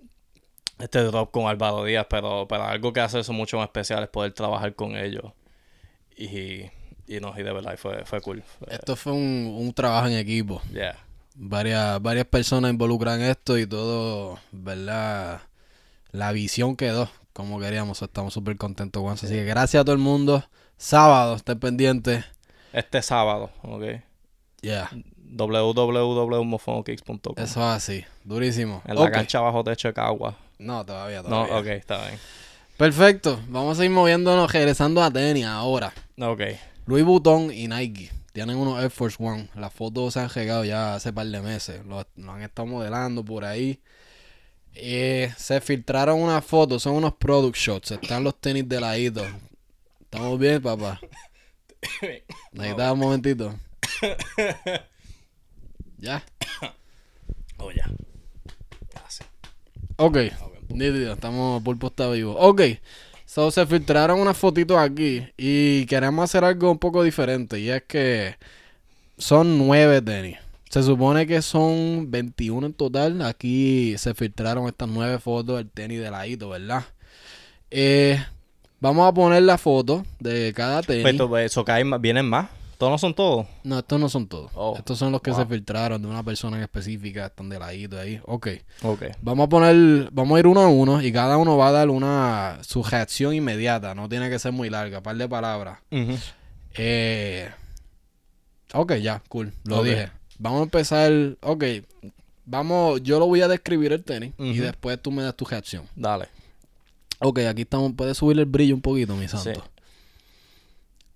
Speaker 2: Este drop con Álvaro Díaz, pero, pero algo que hace eso mucho más especial es poder trabajar con ellos. Y... Y no, y de verdad, fue, fue cool.
Speaker 1: Esto fue un, un trabajo en equipo.
Speaker 2: yeah.
Speaker 1: Varias, varias personas involucran esto y todo, ¿verdad? La visión quedó como queríamos. Estamos súper contentos, Juan. Así que gracias a todo el mundo. Sábado, estén pendientes.
Speaker 2: Este sábado, ok.
Speaker 1: Ya,
Speaker 2: www.mofonokicks.com
Speaker 1: eso es así. Durísimo.
Speaker 2: En la cancha bajo techo de Cagua.
Speaker 1: No, todavía,
Speaker 2: No,
Speaker 1: todavía.
Speaker 2: ok, está bien.
Speaker 1: Perfecto. Vamos a ir moviéndonos, regresando a tenis ahora.
Speaker 2: Ok.
Speaker 1: Louis Vuitton y Nike tienen unos Air Force One. Las fotos se han llegado ya hace par de meses. Los han estado modelando por ahí. Eh, se filtraron unas fotos, son unos product shots. Están los tenis de ladito. ¿Estamos bien, papá? Necesitas un momentito. ¿Ya?
Speaker 2: Oh, ya. Gracias.
Speaker 1: Ok. Nítido, estamos, Pulpo está vivo. Ok. So, se filtraron unas fotitos aquí y queremos hacer algo un poco diferente. Y es que son nueve tenis. Se supone que son 21 en total. Aquí se filtraron estas nueve fotos del tenis de ladito, ¿verdad? Eh, vamos a poner la foto de cada tenis.
Speaker 2: Pero, pues, eso cae más- vienen más. Todos no son todos.
Speaker 1: No, estos no son todos.
Speaker 2: Oh,
Speaker 1: estos son los que
Speaker 2: wow.
Speaker 1: se filtraron de una persona en específica. Están de ladito ahí. Ok.
Speaker 2: Ok.
Speaker 1: Vamos a poner, vamos a ir uno a uno y cada uno va a dar una su reacción inmediata, no tiene que ser muy larga, par de palabras.
Speaker 2: Ujú.
Speaker 1: Eh, ok, ya, cool, lo dije. Vamos a empezar, ok, vamos, yo lo voy a describir el tenis y después tú me das tu reacción.
Speaker 2: Dale.
Speaker 1: Ok, aquí estamos, puedes subir el brillo un poquito, mi santo.
Speaker 2: Sí.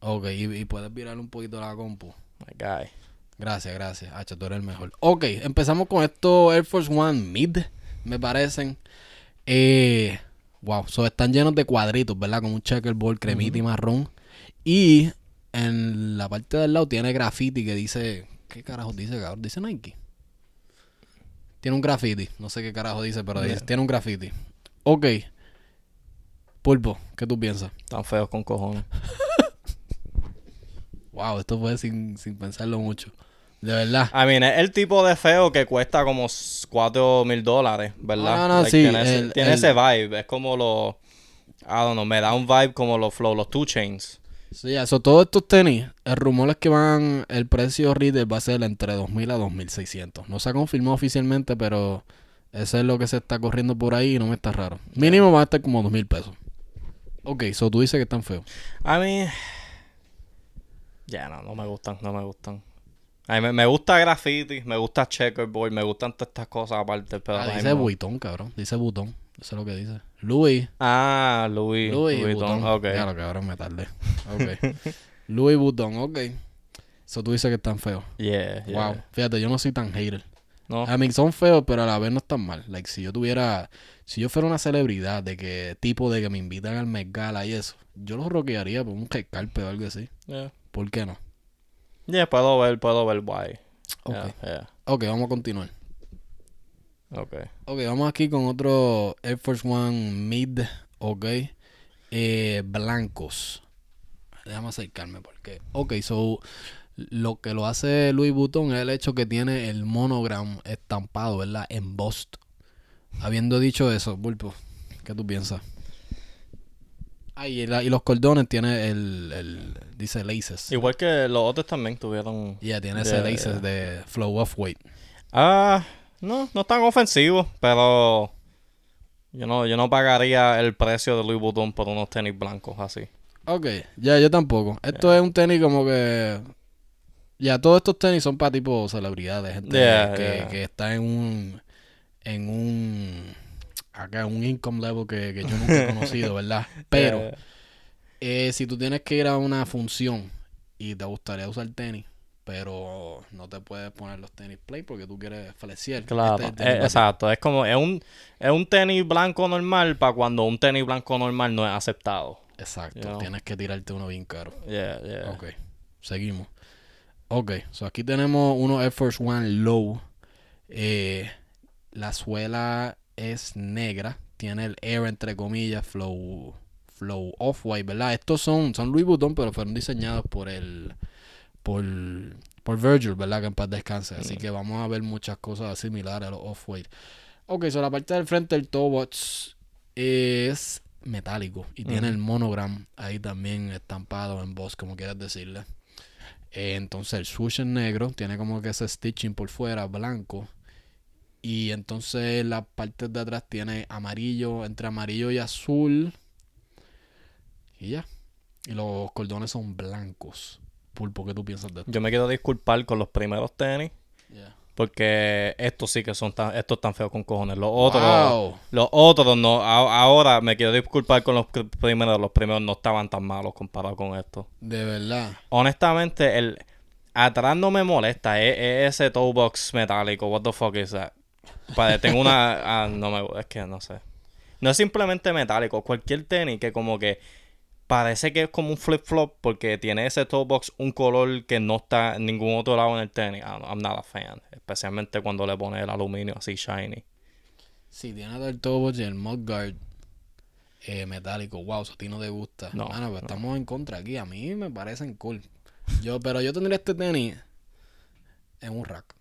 Speaker 1: Ok, y, y puedes virar un poquito la compu.
Speaker 2: My guy.
Speaker 1: Gracias, gracias. Hacho, tú eres el mejor. Ok, empezamos con estos Air Force One Mid, me parecen. Eh, wow, so están llenos de cuadritos, ¿verdad? Como un checkerboard, cremita y marrón. Y en la parte del lado tiene graffiti que dice... ¿Qué carajo dice, cabrón? Dice Nike. Tiene un graffiti. No sé qué carajo dice, pero dice- tiene un graffiti. Ok. Pulpo, ¿qué tú piensas?
Speaker 2: Tan feos con cojones.
Speaker 1: Wow, esto fue sin, sin pensarlo mucho. De verdad.
Speaker 2: I mean, es el tipo de feo que cuesta como 4 mil dólares, ¿verdad?
Speaker 1: No, no, no, sí,
Speaker 2: Tiene, ese,
Speaker 1: el-
Speaker 2: tiene
Speaker 1: el-
Speaker 2: ese vibe. Es como los... I don't know, me da un vibe como los flow, los two chains.
Speaker 1: Sí, eso, todos estos tenis, el rumor es que van, el precio retail va a ser entre 2.000 a 2.600. No se ha confirmado oficialmente, pero eso es lo que se está corriendo por ahí y no me está raro. Mínimo va a estar como 2.000 pesos. Ok, so tú dices que están feos.
Speaker 2: A mí... Ya, no, no me gustan, no me gustan. A mí me, me gusta graffiti, me gusta checkerboard, me gustan todas estas cosas aparte, pero...
Speaker 1: Ah, dice Vuitton, cabrón. Dice Butón. Eso es lo que dice. Louis.
Speaker 2: Ah, Louis,
Speaker 1: Louis
Speaker 2: Louis
Speaker 1: Vuitton.
Speaker 2: Ok.
Speaker 1: Claro, cabrón, me tardé. Ok. Louis Vuitton, ok. Eso tú dices que están feos.
Speaker 2: Yeah, yeah.
Speaker 1: Wow. Fíjate, yo no soy tan hater.
Speaker 2: No,
Speaker 1: A mí son feos, pero a la vez no están mal. Like, si yo tuviera, si yo fuera una celebridad de que tipo de que me invitan al Met Gala y eso, yo los rockearía por un carpe o algo así.
Speaker 2: yeah.
Speaker 1: ¿Por qué no?
Speaker 2: Yeah, puedo ver, puedo ver why.
Speaker 1: Ok.
Speaker 2: Yeah, yeah.
Speaker 1: Ok, vamos a continuar.
Speaker 2: Ok.
Speaker 1: Ok, vamos aquí con otro Air Force One Mid, ok. Eh, blancos. Déjame acercarme porque... Ok, so... Lo que lo hace Louis Vuitton es el hecho que tiene el monogram estampado, ¿verdad? Embossed. Habiendo dicho eso, Bulpo, ¿qué tú piensas? Ah, y, la- y los cordones tiene el, el- dice laces.
Speaker 2: Igual que los otros también tuvieron.
Speaker 1: Ya tiene ese
Speaker 2: Yeah,
Speaker 1: laces
Speaker 2: yeah.
Speaker 1: de flow off weight.
Speaker 2: Ah, no, no tan ofensivos, pero yo no, yo no pagaría el precio de Louis Vuitton por unos tenis blancos así.
Speaker 1: Ok, ya yo tampoco. Esto es un tenis como que ya todos estos tenis son para tipo celebridades, gente
Speaker 2: Yeah,
Speaker 1: que,
Speaker 2: yeah.
Speaker 1: que está en un en un acá un income level que, que yo nunca he conocido, ¿verdad? Pero
Speaker 2: Eh,
Speaker 1: eh, si tú tienes que ir a una función y te gustaría usar tenis, pero no te puedes poner los tenis play porque tú quieres flexear.
Speaker 2: claro,
Speaker 1: este es tenis
Speaker 2: eh, exacto. Es como, es un, es un tenis blanco normal para cuando un tenis blanco normal no es aceptado.
Speaker 1: Exacto,
Speaker 2: you know.
Speaker 1: tienes que tirarte uno bien caro.
Speaker 2: Yeah, yeah.
Speaker 1: Ok, seguimos. Ok, so aquí tenemos uno Air Force One Low. Eh, la suela es negra. Tiene el Air entre comillas, Flow, flow Off-White, ¿verdad? Estos son, son Louis Vuitton, pero fueron diseñados por el. Por, por Virgil, ¿verdad? Que en paz descanse. Así
Speaker 2: Mm.
Speaker 1: que vamos a ver muchas cosas similares a los Off-White. Ok, so la parte del frente del toe box es metálico y tiene
Speaker 2: Ujú.
Speaker 1: el monogram ahí también estampado en voz, como quieras decirle. Eh, entonces el swoosh es negro, tiene como que ese stitching por fuera, blanco. Y entonces las partes de atrás tiene amarillo, entre amarillo y azul. Y ya. Y los cordones son blancos. Pulpo, ¿qué tú piensas de esto?
Speaker 2: Yo me quiero disculpar con los primeros tenis. Porque estos sí que son tan, estos tan feos con cojones. Los otros,
Speaker 1: Wow.
Speaker 2: los otros no. A- ahora me quiero disculpar con los pr- primeros. Los primeros no estaban tan malos comparado con estos.
Speaker 1: De verdad.
Speaker 2: Honestamente, el atrás no me molesta. Es, es ese toe box metálico. What the fuck is that? Tengo una. ah, no me. Es que no sé. No es simplemente metálico. Cualquier tenis que como que parece que es como un flip flop porque tiene ese toe box un color que no está en ningún otro lado en el tenis. I don't- I'm not a fan. Especialmente cuando le pone el aluminio así shiny.
Speaker 1: Si tiene el Tobot y el Mudguard eh, metálico, wow, eso a ti no te gusta.
Speaker 2: No,
Speaker 1: Mano, pues
Speaker 2: no.
Speaker 1: estamos en contra aquí. A mí me parecen cool. Yo, pero yo tendría este tenis en un rack.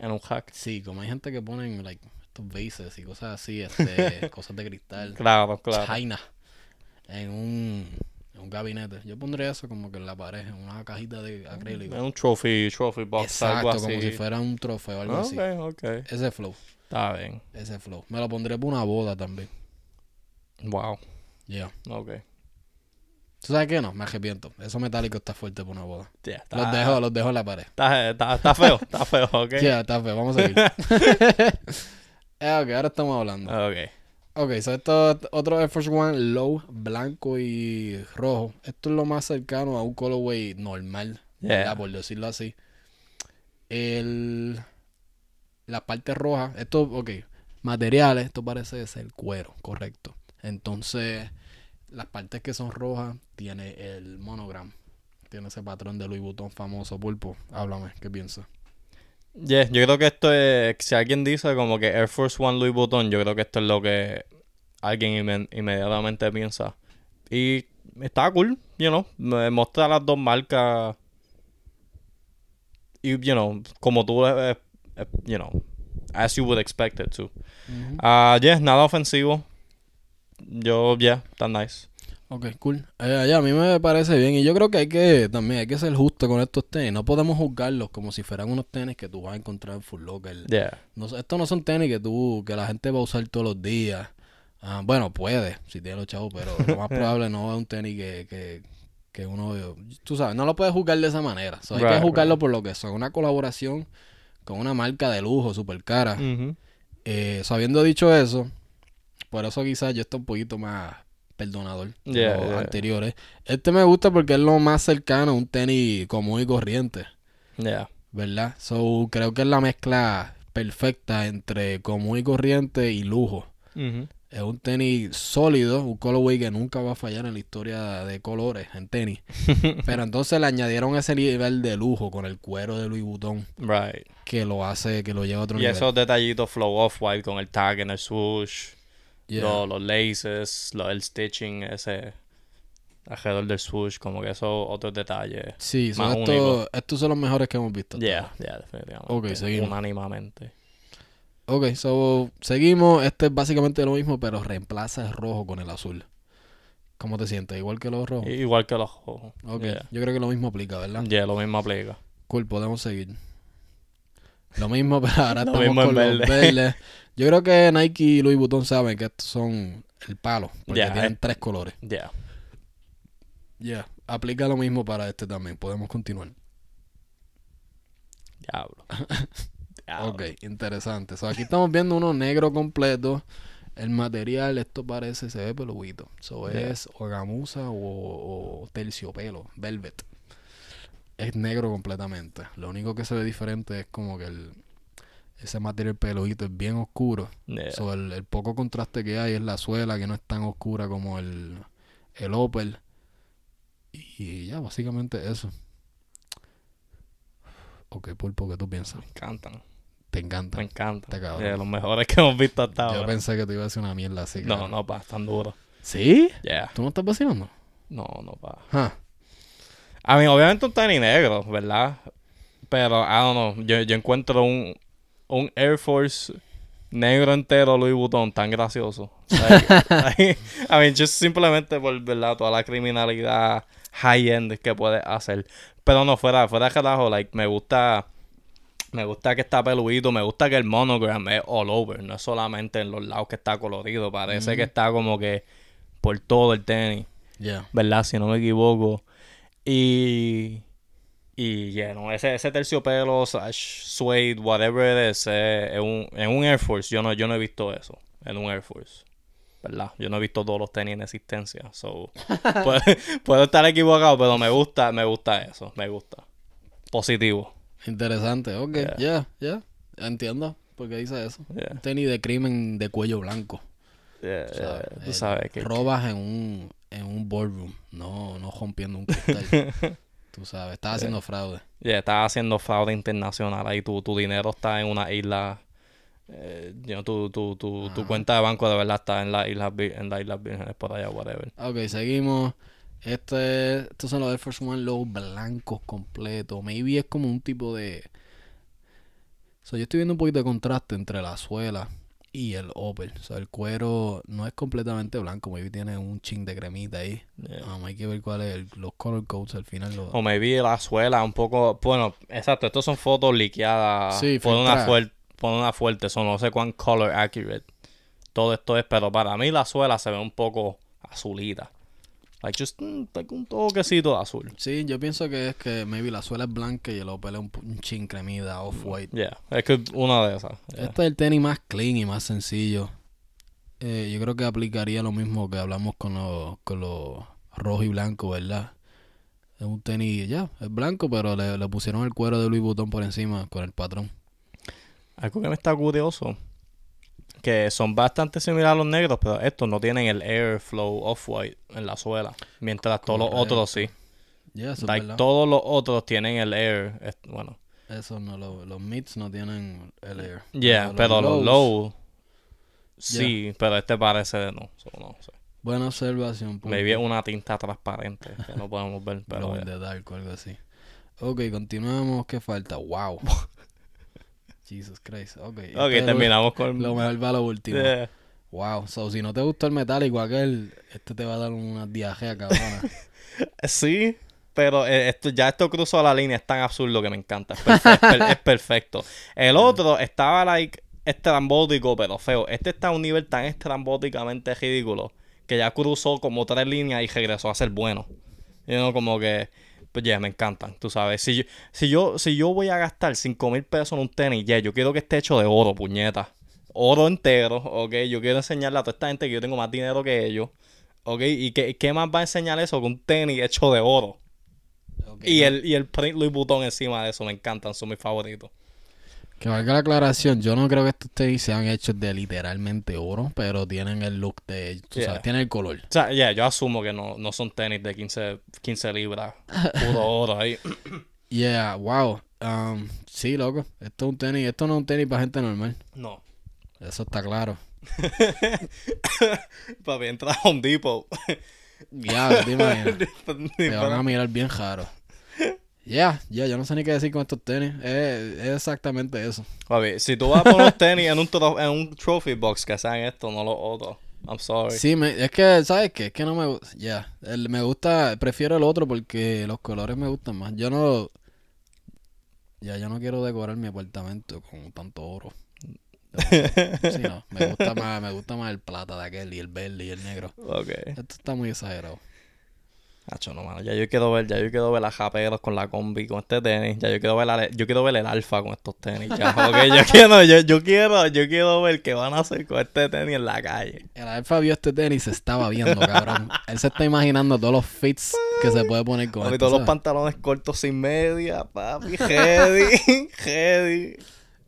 Speaker 2: En un hack.
Speaker 1: Sí, como hay gente que ponen like, estos vases y cosas así, este, cosas de cristal.
Speaker 2: Claro, claro.
Speaker 1: China. En un, en un gabinete. Yo pondría eso como que en la pared, en una cajita de acrílico.
Speaker 2: En un trophy, trophy box, algo
Speaker 1: Exacto,
Speaker 2: así.
Speaker 1: como si fuera un trofeo o algo así.
Speaker 2: Ok, ok.
Speaker 1: Ese flow,
Speaker 2: Está bien.
Speaker 1: ese flow. Me lo pondré por una boda también.
Speaker 2: Wow.
Speaker 1: Ya.
Speaker 2: Ok.
Speaker 1: ¿Tú sabes qué? No, me arrepiento. Eso metálico está fuerte por una boda.
Speaker 2: Está,
Speaker 1: Los dejo, los dejo en la pared.
Speaker 2: Está, está, está feo, está feo, ok.
Speaker 1: Ya, está feo. Vamos a seguir. Eh, ok, ahora estamos hablando.
Speaker 2: Ok.
Speaker 1: Ok, so esto es otro Air Force One low, blanco y rojo. Esto es lo más cercano a un colorway normal,
Speaker 2: Yeah.
Speaker 1: por decirlo así. El, la parte roja, esto, ok, materiales, esto parece ser cuero, correcto. Entonces, las partes que son rojas, tiene el monogram. Tiene ese patrón de Louis Vuitton famoso, pulpo. Háblame, ¿qué piensas?
Speaker 2: Yeah, yo creo que esto es, si alguien dice como que Air Force One Louis Vuitton, yo creo que esto es lo que alguien inme- inmediatamente piensa. Y está cool, you know, me muestra las dos marcas y, you know, como tú, eh, you know, as you would expect it to. Ah, yeah, nada ofensivo. Yo, yeah, está nice.
Speaker 1: Ok, cool. Eh, ya, a mí me parece bien. Y yo creo que hay que también hay que ser justo con estos tenis. No podemos juzgarlos como si fueran unos tenis que tú vas a encontrar en Full Locker.
Speaker 2: Yeah.
Speaker 1: No, estos no son tenis que tú, que la gente va a usar todos los días. Ah, bueno, puede, si tiene los chavos, pero lo más probable no es un tenis que, que, que uno, tú sabes, no lo puedes juzgar de esa manera. So, hay que juzgarlo
Speaker 2: right.
Speaker 1: por lo que son. Una colaboración con una marca de lujo súper cara.
Speaker 2: Ujú.
Speaker 1: Eh, so, habiendo dicho eso, por eso quizás yo estoy un poquito más perdonador
Speaker 2: Yeah,
Speaker 1: los
Speaker 2: yeah.
Speaker 1: anteriores. Este me gusta porque es lo más cercano a un tenis común y corriente,
Speaker 2: Yeah.
Speaker 1: ¿verdad? So, creo que es la mezcla perfecta entre común y corriente y lujo.
Speaker 2: Ujú.
Speaker 1: Es un tenis sólido, un colorway que nunca va a fallar en la historia de colores en tenis. Pero entonces le añadieron ese nivel de lujo con el cuero de Louis Vuitton
Speaker 2: Right.
Speaker 1: que lo hace, que lo lleva a otro
Speaker 2: Y
Speaker 1: nivel.
Speaker 2: esos detallitos flow off-white con el tag en el swoosh,
Speaker 1: Yeah.
Speaker 2: los, los laces, lo- el stitching ese alrededor del swoosh, como que esos otros detalles.
Speaker 1: Sí, son
Speaker 2: más
Speaker 1: estos,
Speaker 2: único.
Speaker 1: estos son los mejores que hemos visto.
Speaker 2: Yeah, yeah, definitivamente.
Speaker 1: Ok, seguimos.
Speaker 2: Unánimamente.
Speaker 1: Ok, so seguimos. Este es básicamente lo mismo, pero reemplaza el rojo con el azul. ¿Cómo te sientes? ¿Igual que los rojos?
Speaker 2: Igual que los ojos.
Speaker 1: Ok,
Speaker 2: Yeah.
Speaker 1: yo creo que lo mismo aplica, ¿verdad?
Speaker 2: Yeah, lo mismo aplica.
Speaker 1: Cool, podemos seguir. Lo mismo, pero ahora estamos
Speaker 2: mismo
Speaker 1: con los
Speaker 2: verde.
Speaker 1: verdes. Yo creo que Nike y Louis Vuitton saben que estos son el palo, porque
Speaker 2: Ya,
Speaker 1: tienen
Speaker 2: eh.
Speaker 1: tres colores.
Speaker 2: Yeah.
Speaker 1: Ya, aplica lo mismo para este también. Podemos continuar.
Speaker 2: Diablo. Diablo.
Speaker 1: Ok, interesante. So, aquí estamos viendo uno negro completo. El material, esto parece, se ve peluito. So,
Speaker 2: Yeah.
Speaker 1: es o gamuza o, o terciopelo, velvet. Es negro completamente. Lo único que se ve diferente es como que el, ese material peluito es bien oscuro.
Speaker 2: Yeah.
Speaker 1: So, el, el poco contraste que hay es la suela, que no es tan oscura como el, el Opel. Y ya, básicamente eso. Ok, Pulpo, ¿qué tú piensas?
Speaker 2: Me encantan.
Speaker 1: Te encanta.
Speaker 2: Me encantan.
Speaker 1: Está cabrón.
Speaker 2: De los mejores que hemos visto hasta
Speaker 1: Yo
Speaker 2: ahora.
Speaker 1: pensé que te iba a decir una mierda así.
Speaker 2: No, no, pa, están duros.
Speaker 1: ¿Sí?
Speaker 2: Yeah.
Speaker 1: ¿Tú no estás vacilando?
Speaker 2: No, no, pa.
Speaker 1: Ah,
Speaker 2: A mí, obviamente un tenis negro, ¿verdad? Pero, I don't know. Yo, yo encuentro un, un Air Force negro entero Louis Vuitton tan gracioso. Like, I mean, just simplemente por, ¿verdad? Toda la criminalidad high-end que puede hacer. Pero no, fuera, fuera de carajo, like, me gusta... Me gusta que está peluito, me gusta que el monogram es all over, no es solamente en los lados que está colorido, parece que está como que por todo el tenis. ¿verdad? Si no me equivoco. Y. Y, yeah, no, ese, ese terciopelo, slash, suede, whatever it is, eh, en, un, en un Air Force, yo no, yo no he visto eso. En un Air Force. ¿Verdad? Yo no he visto todos los tenis en existencia. So, puedo, puedo estar equivocado, pero me gusta, me gusta eso. Me gusta. Positivo.
Speaker 1: Interesante. Ok,
Speaker 2: Yeah.
Speaker 1: ya, ya. Entiendo por qué dice eso.
Speaker 2: Yeah.
Speaker 1: Un tenis de crimen de cuello blanco.
Speaker 2: Yeah,
Speaker 1: o sea,
Speaker 2: yeah, tú
Speaker 1: eh,
Speaker 2: sabes que.
Speaker 1: Robas en un, en un boardroom. No, no rompiendo un cristal. Tú sabes, estás haciendo fraude.
Speaker 2: Ya estás haciendo fraude internacional ahí, tu, tu dinero está en una isla, eh, you know, tu, tu, tu, cuenta de banco de verdad está en las islas, en las islas vírgenes por allá, whatever.
Speaker 1: Ok, seguimos. Este, estos son los Air Force One, los blancos completos. Maybe es como un tipo de. So, yo estoy viendo un poquito de contraste entre la suela y el Opel. O sea, el cuero no es completamente blanco. Maybe tiene un chin de cremita ahí.
Speaker 2: Yeah.
Speaker 1: Um, hay que ver cuál es el- los color codes al final. Los...
Speaker 2: O maybe la suela un poco, bueno, exacto, estos son fotos liqueadas
Speaker 1: Sí,
Speaker 2: por una fuerte, por una fuerte, eso no sé cuán color accurate. Todo esto es, pero para mí la suela se ve un poco azulita. Like just mm, like un toquecito de azul.
Speaker 1: Sí, yo pienso que es que maybe la suela es blanca y el Opel es un, un chin cremita off-white.
Speaker 2: Yeah, es que una de esas. yeah.
Speaker 1: Este es el tenis más clean y más sencillo. Eh, yo creo que aplicaría lo mismo que hablamos con los, con los rojo y blanco, ¿verdad? Es un tenis, ya, es blanco, pero le, le pusieron el cuero de Louis Vuitton por encima con el patrón.
Speaker 2: Algo que me está curioso, que son bastante similares a los negros, pero estos no tienen el airflow off-white en la suela, mientras todos los otros sí.
Speaker 1: Ya, eso es
Speaker 2: Like, todos los otros tienen el air, bueno,
Speaker 1: Eso no, lo- los mids no tienen el air.
Speaker 2: yeah, pero los low sí, pero este parece de no, so, no sé.
Speaker 1: Buena observación. punto.
Speaker 2: Maybe es una tinta transparente que no podemos ver, pero yeah.
Speaker 1: the dark o algo así. Ok, continuamos. ¿Qué falta? Wow. Jesus Christ. Ok, este
Speaker 2: Ok,
Speaker 1: es lo-
Speaker 2: terminamos con
Speaker 1: Lo mejor para lo último.
Speaker 2: Yeah.
Speaker 1: Wow, so si no te gustó el metálico aquel, este te va a dar una diarrea cabrona.
Speaker 2: Sí, pero eh, esto, ya esto cruzó la línea, es tan absurdo que me encanta. Es, perfe- es per- es perfecto. El otro estaba like estrambótico, pero feo. Este está a un nivel tan estrambóticamente ridículo que ya cruzó como tres líneas y regresó a ser bueno. Y no como que, pues ya, me encantan, tú sabes. Si yo, si yo, si yo voy a gastar 5 mil pesos en un tenis, ya, yo quiero que esté hecho de oro, puñeta. Oro entero, ok. Yo quiero enseñarle a toda esta gente que yo tengo más dinero que ellos. ¿Ok? ¿Y qué, qué más va a enseñar eso que un tenis hecho de oro? Y
Speaker 1: no-
Speaker 2: el, y el print Louis Vuitton encima de eso me encantan, son mis favoritos.
Speaker 1: Que valga la aclaración, yo no creo que estos tenis sean hechos de literalmente oro, pero tienen el look de, tú
Speaker 2: Yeah.
Speaker 1: sabes, tienen el color.
Speaker 2: O sea, yeah, yo asumo que no, no son tenis de 15, 15 libras. Puro oro ahí.
Speaker 1: Yeah, wow. Um, sí, loco. Esto es un tenis, esto no es un tenis para gente normal.
Speaker 2: No.
Speaker 1: Eso está claro.
Speaker 2: Papi, entra a Home Depot.
Speaker 1: Ya, te imaginas. Te van a mirar bien raro. Ya, ya, yo no sé ni qué decir con estos tenis. Es, es exactamente eso.
Speaker 2: Papi, si tú vas a poner tenis en un, tro- en un trophy box que sean esto, no los otros. I'm sorry.
Speaker 1: Sí, me- es que, ¿sabes qué? Es que no me gusta. Ya, me gusta, prefiero el otro porque los colores me gustan más. Yo no. Ya, yo no quiero decorar mi apartamento con tanto oro. Sí, no, me gusta más, me gusta más el plata de aquel y el verde y el negro.
Speaker 2: Ok.
Speaker 1: Esto está muy exagerado.
Speaker 2: Hacho, no, mano. Ya yo quiero ver, ya yo quiero ver a Japeros con la combi, con este tenis. Ya yo quiero ver, la- yo quiero ver el alfa con estos tenis. Ya, yo quiero, yo, yo quiero, yo quiero ver qué van a hacer con este tenis en la calle.
Speaker 1: El Alfa vio este tenis y se estaba viendo, cabrón. Él se está imaginando todos los fits que se puede poner con esto,
Speaker 2: todos los pantalones cortos sin media, papi, heavy, heavy.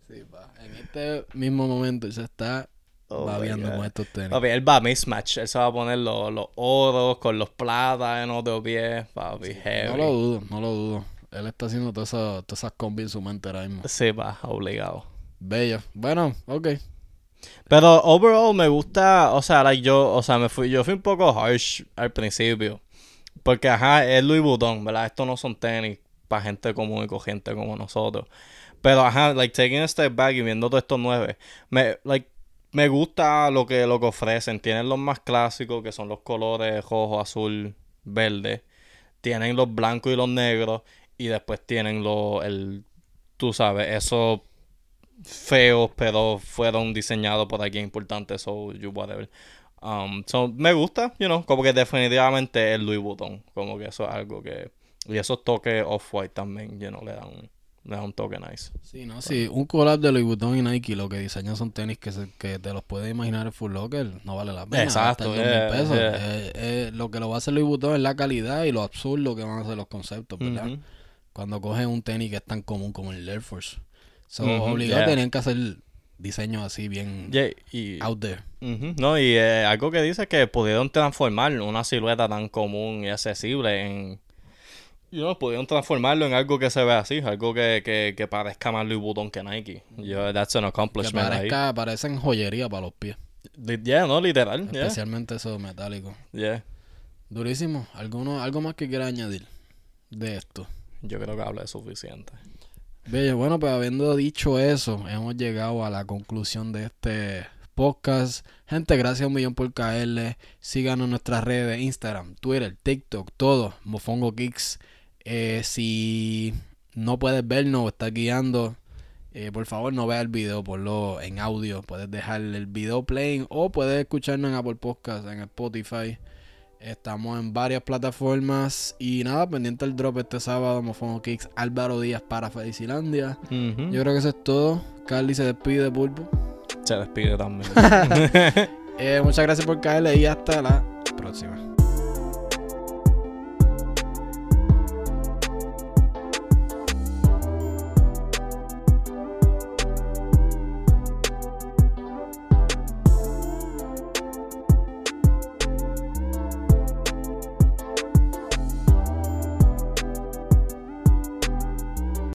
Speaker 1: Sí, pa. En este mismo momento él se está
Speaker 2: Oh God.
Speaker 1: con estos tenis.
Speaker 2: Papi, él va a mismatch. Él se va a poner los, los oros con los plátanos en otro pie. Papi, heavy.
Speaker 1: No lo dudo, no lo dudo. Él está haciendo todas esas, todas esas combis en su mente ahora mismo.
Speaker 2: Sí, va, obligado.
Speaker 1: Bello. Bueno, ok.
Speaker 2: Pero overall me gusta, o sea, like yo, o sea, me fui, yo fui un poco harsh al principio. Porque ajá, es Louis Vuitton, ¿verdad? Estos no son tenis para gente común y corriente como nosotros. Pero ajá, like taking a step back y viendo todos estos nueve, me, like, me gusta lo que, lo que ofrecen. Tienen los más clásicos, que son los colores rojo, azul, verde. Tienen los blancos y los negros. Y después tienen los, el, tú sabes, esos feos, pero fueron diseñados por alguien importante, so you whatever. Um, so, me gusta, you know, como que definitivamente es Louis Vuitton, como que eso es algo que... Y esos toques off-white también, you know, le dan, le dan un toque nice.
Speaker 1: Sí, no, sí. Un collab de Louis Vuitton y Nike lo que diseñan son tenis que, se- que te los puedes imaginar en Full Locker. No vale la pena.
Speaker 2: Exacto, yeah,
Speaker 1: pesos.
Speaker 2: yeah.
Speaker 1: Eh, eh, lo que lo va a hacer Louis Vuitton es la calidad y lo absurdo que van a ser los conceptos, ¿verdad? Cuando cogen un tenis que es tan común como el Air Force. So,
Speaker 2: Ujú,
Speaker 1: obligado
Speaker 2: yeah.
Speaker 1: tenían que hacer diseños así bien
Speaker 2: Yeah, y,
Speaker 1: out there.
Speaker 2: no, y eh, algo que dice que pudieron transformar una silueta tan común y accesible en... You know, pudieron transformarlo en algo que se vea así, algo que, que, que parezca más Louis Vuitton que Nike. Yo, that's an
Speaker 1: Que
Speaker 2: accomplishment ahí.
Speaker 1: parezca, parecen joyería para los pies.
Speaker 2: Yeah, no, literal. Yeah,
Speaker 1: Especialmente esos metálicos.
Speaker 2: yeah.
Speaker 1: Durísimo. ¿Alguno, ¿Algo más que quiera añadir de esto?
Speaker 2: Yo creo que hablé suficiente.
Speaker 1: Bello, bueno, pues habiendo dicho eso, hemos llegado a la conclusión de este podcast. Gente, gracias un millón por caerle. Síganos en nuestras redes, Instagram, Twitter, TikTok, todo, Mofongo Kicks. Eh, si no puedes vernos o estás guiando, eh, por favor no veas el video, ponlo en audio. Puedes dejar el video playing o puedes escucharnos en Apple Podcast, en Spotify. Estamos en varias plataformas. Y nada, pendiente el drop este sábado, Mofongo Kicks, Álvaro Díaz para Felicilandia. Yo creo que eso es todo. Carly se despide, Pulpo.
Speaker 2: Se despide también.
Speaker 1: Eh, muchas gracias por caerle y hasta la próxima.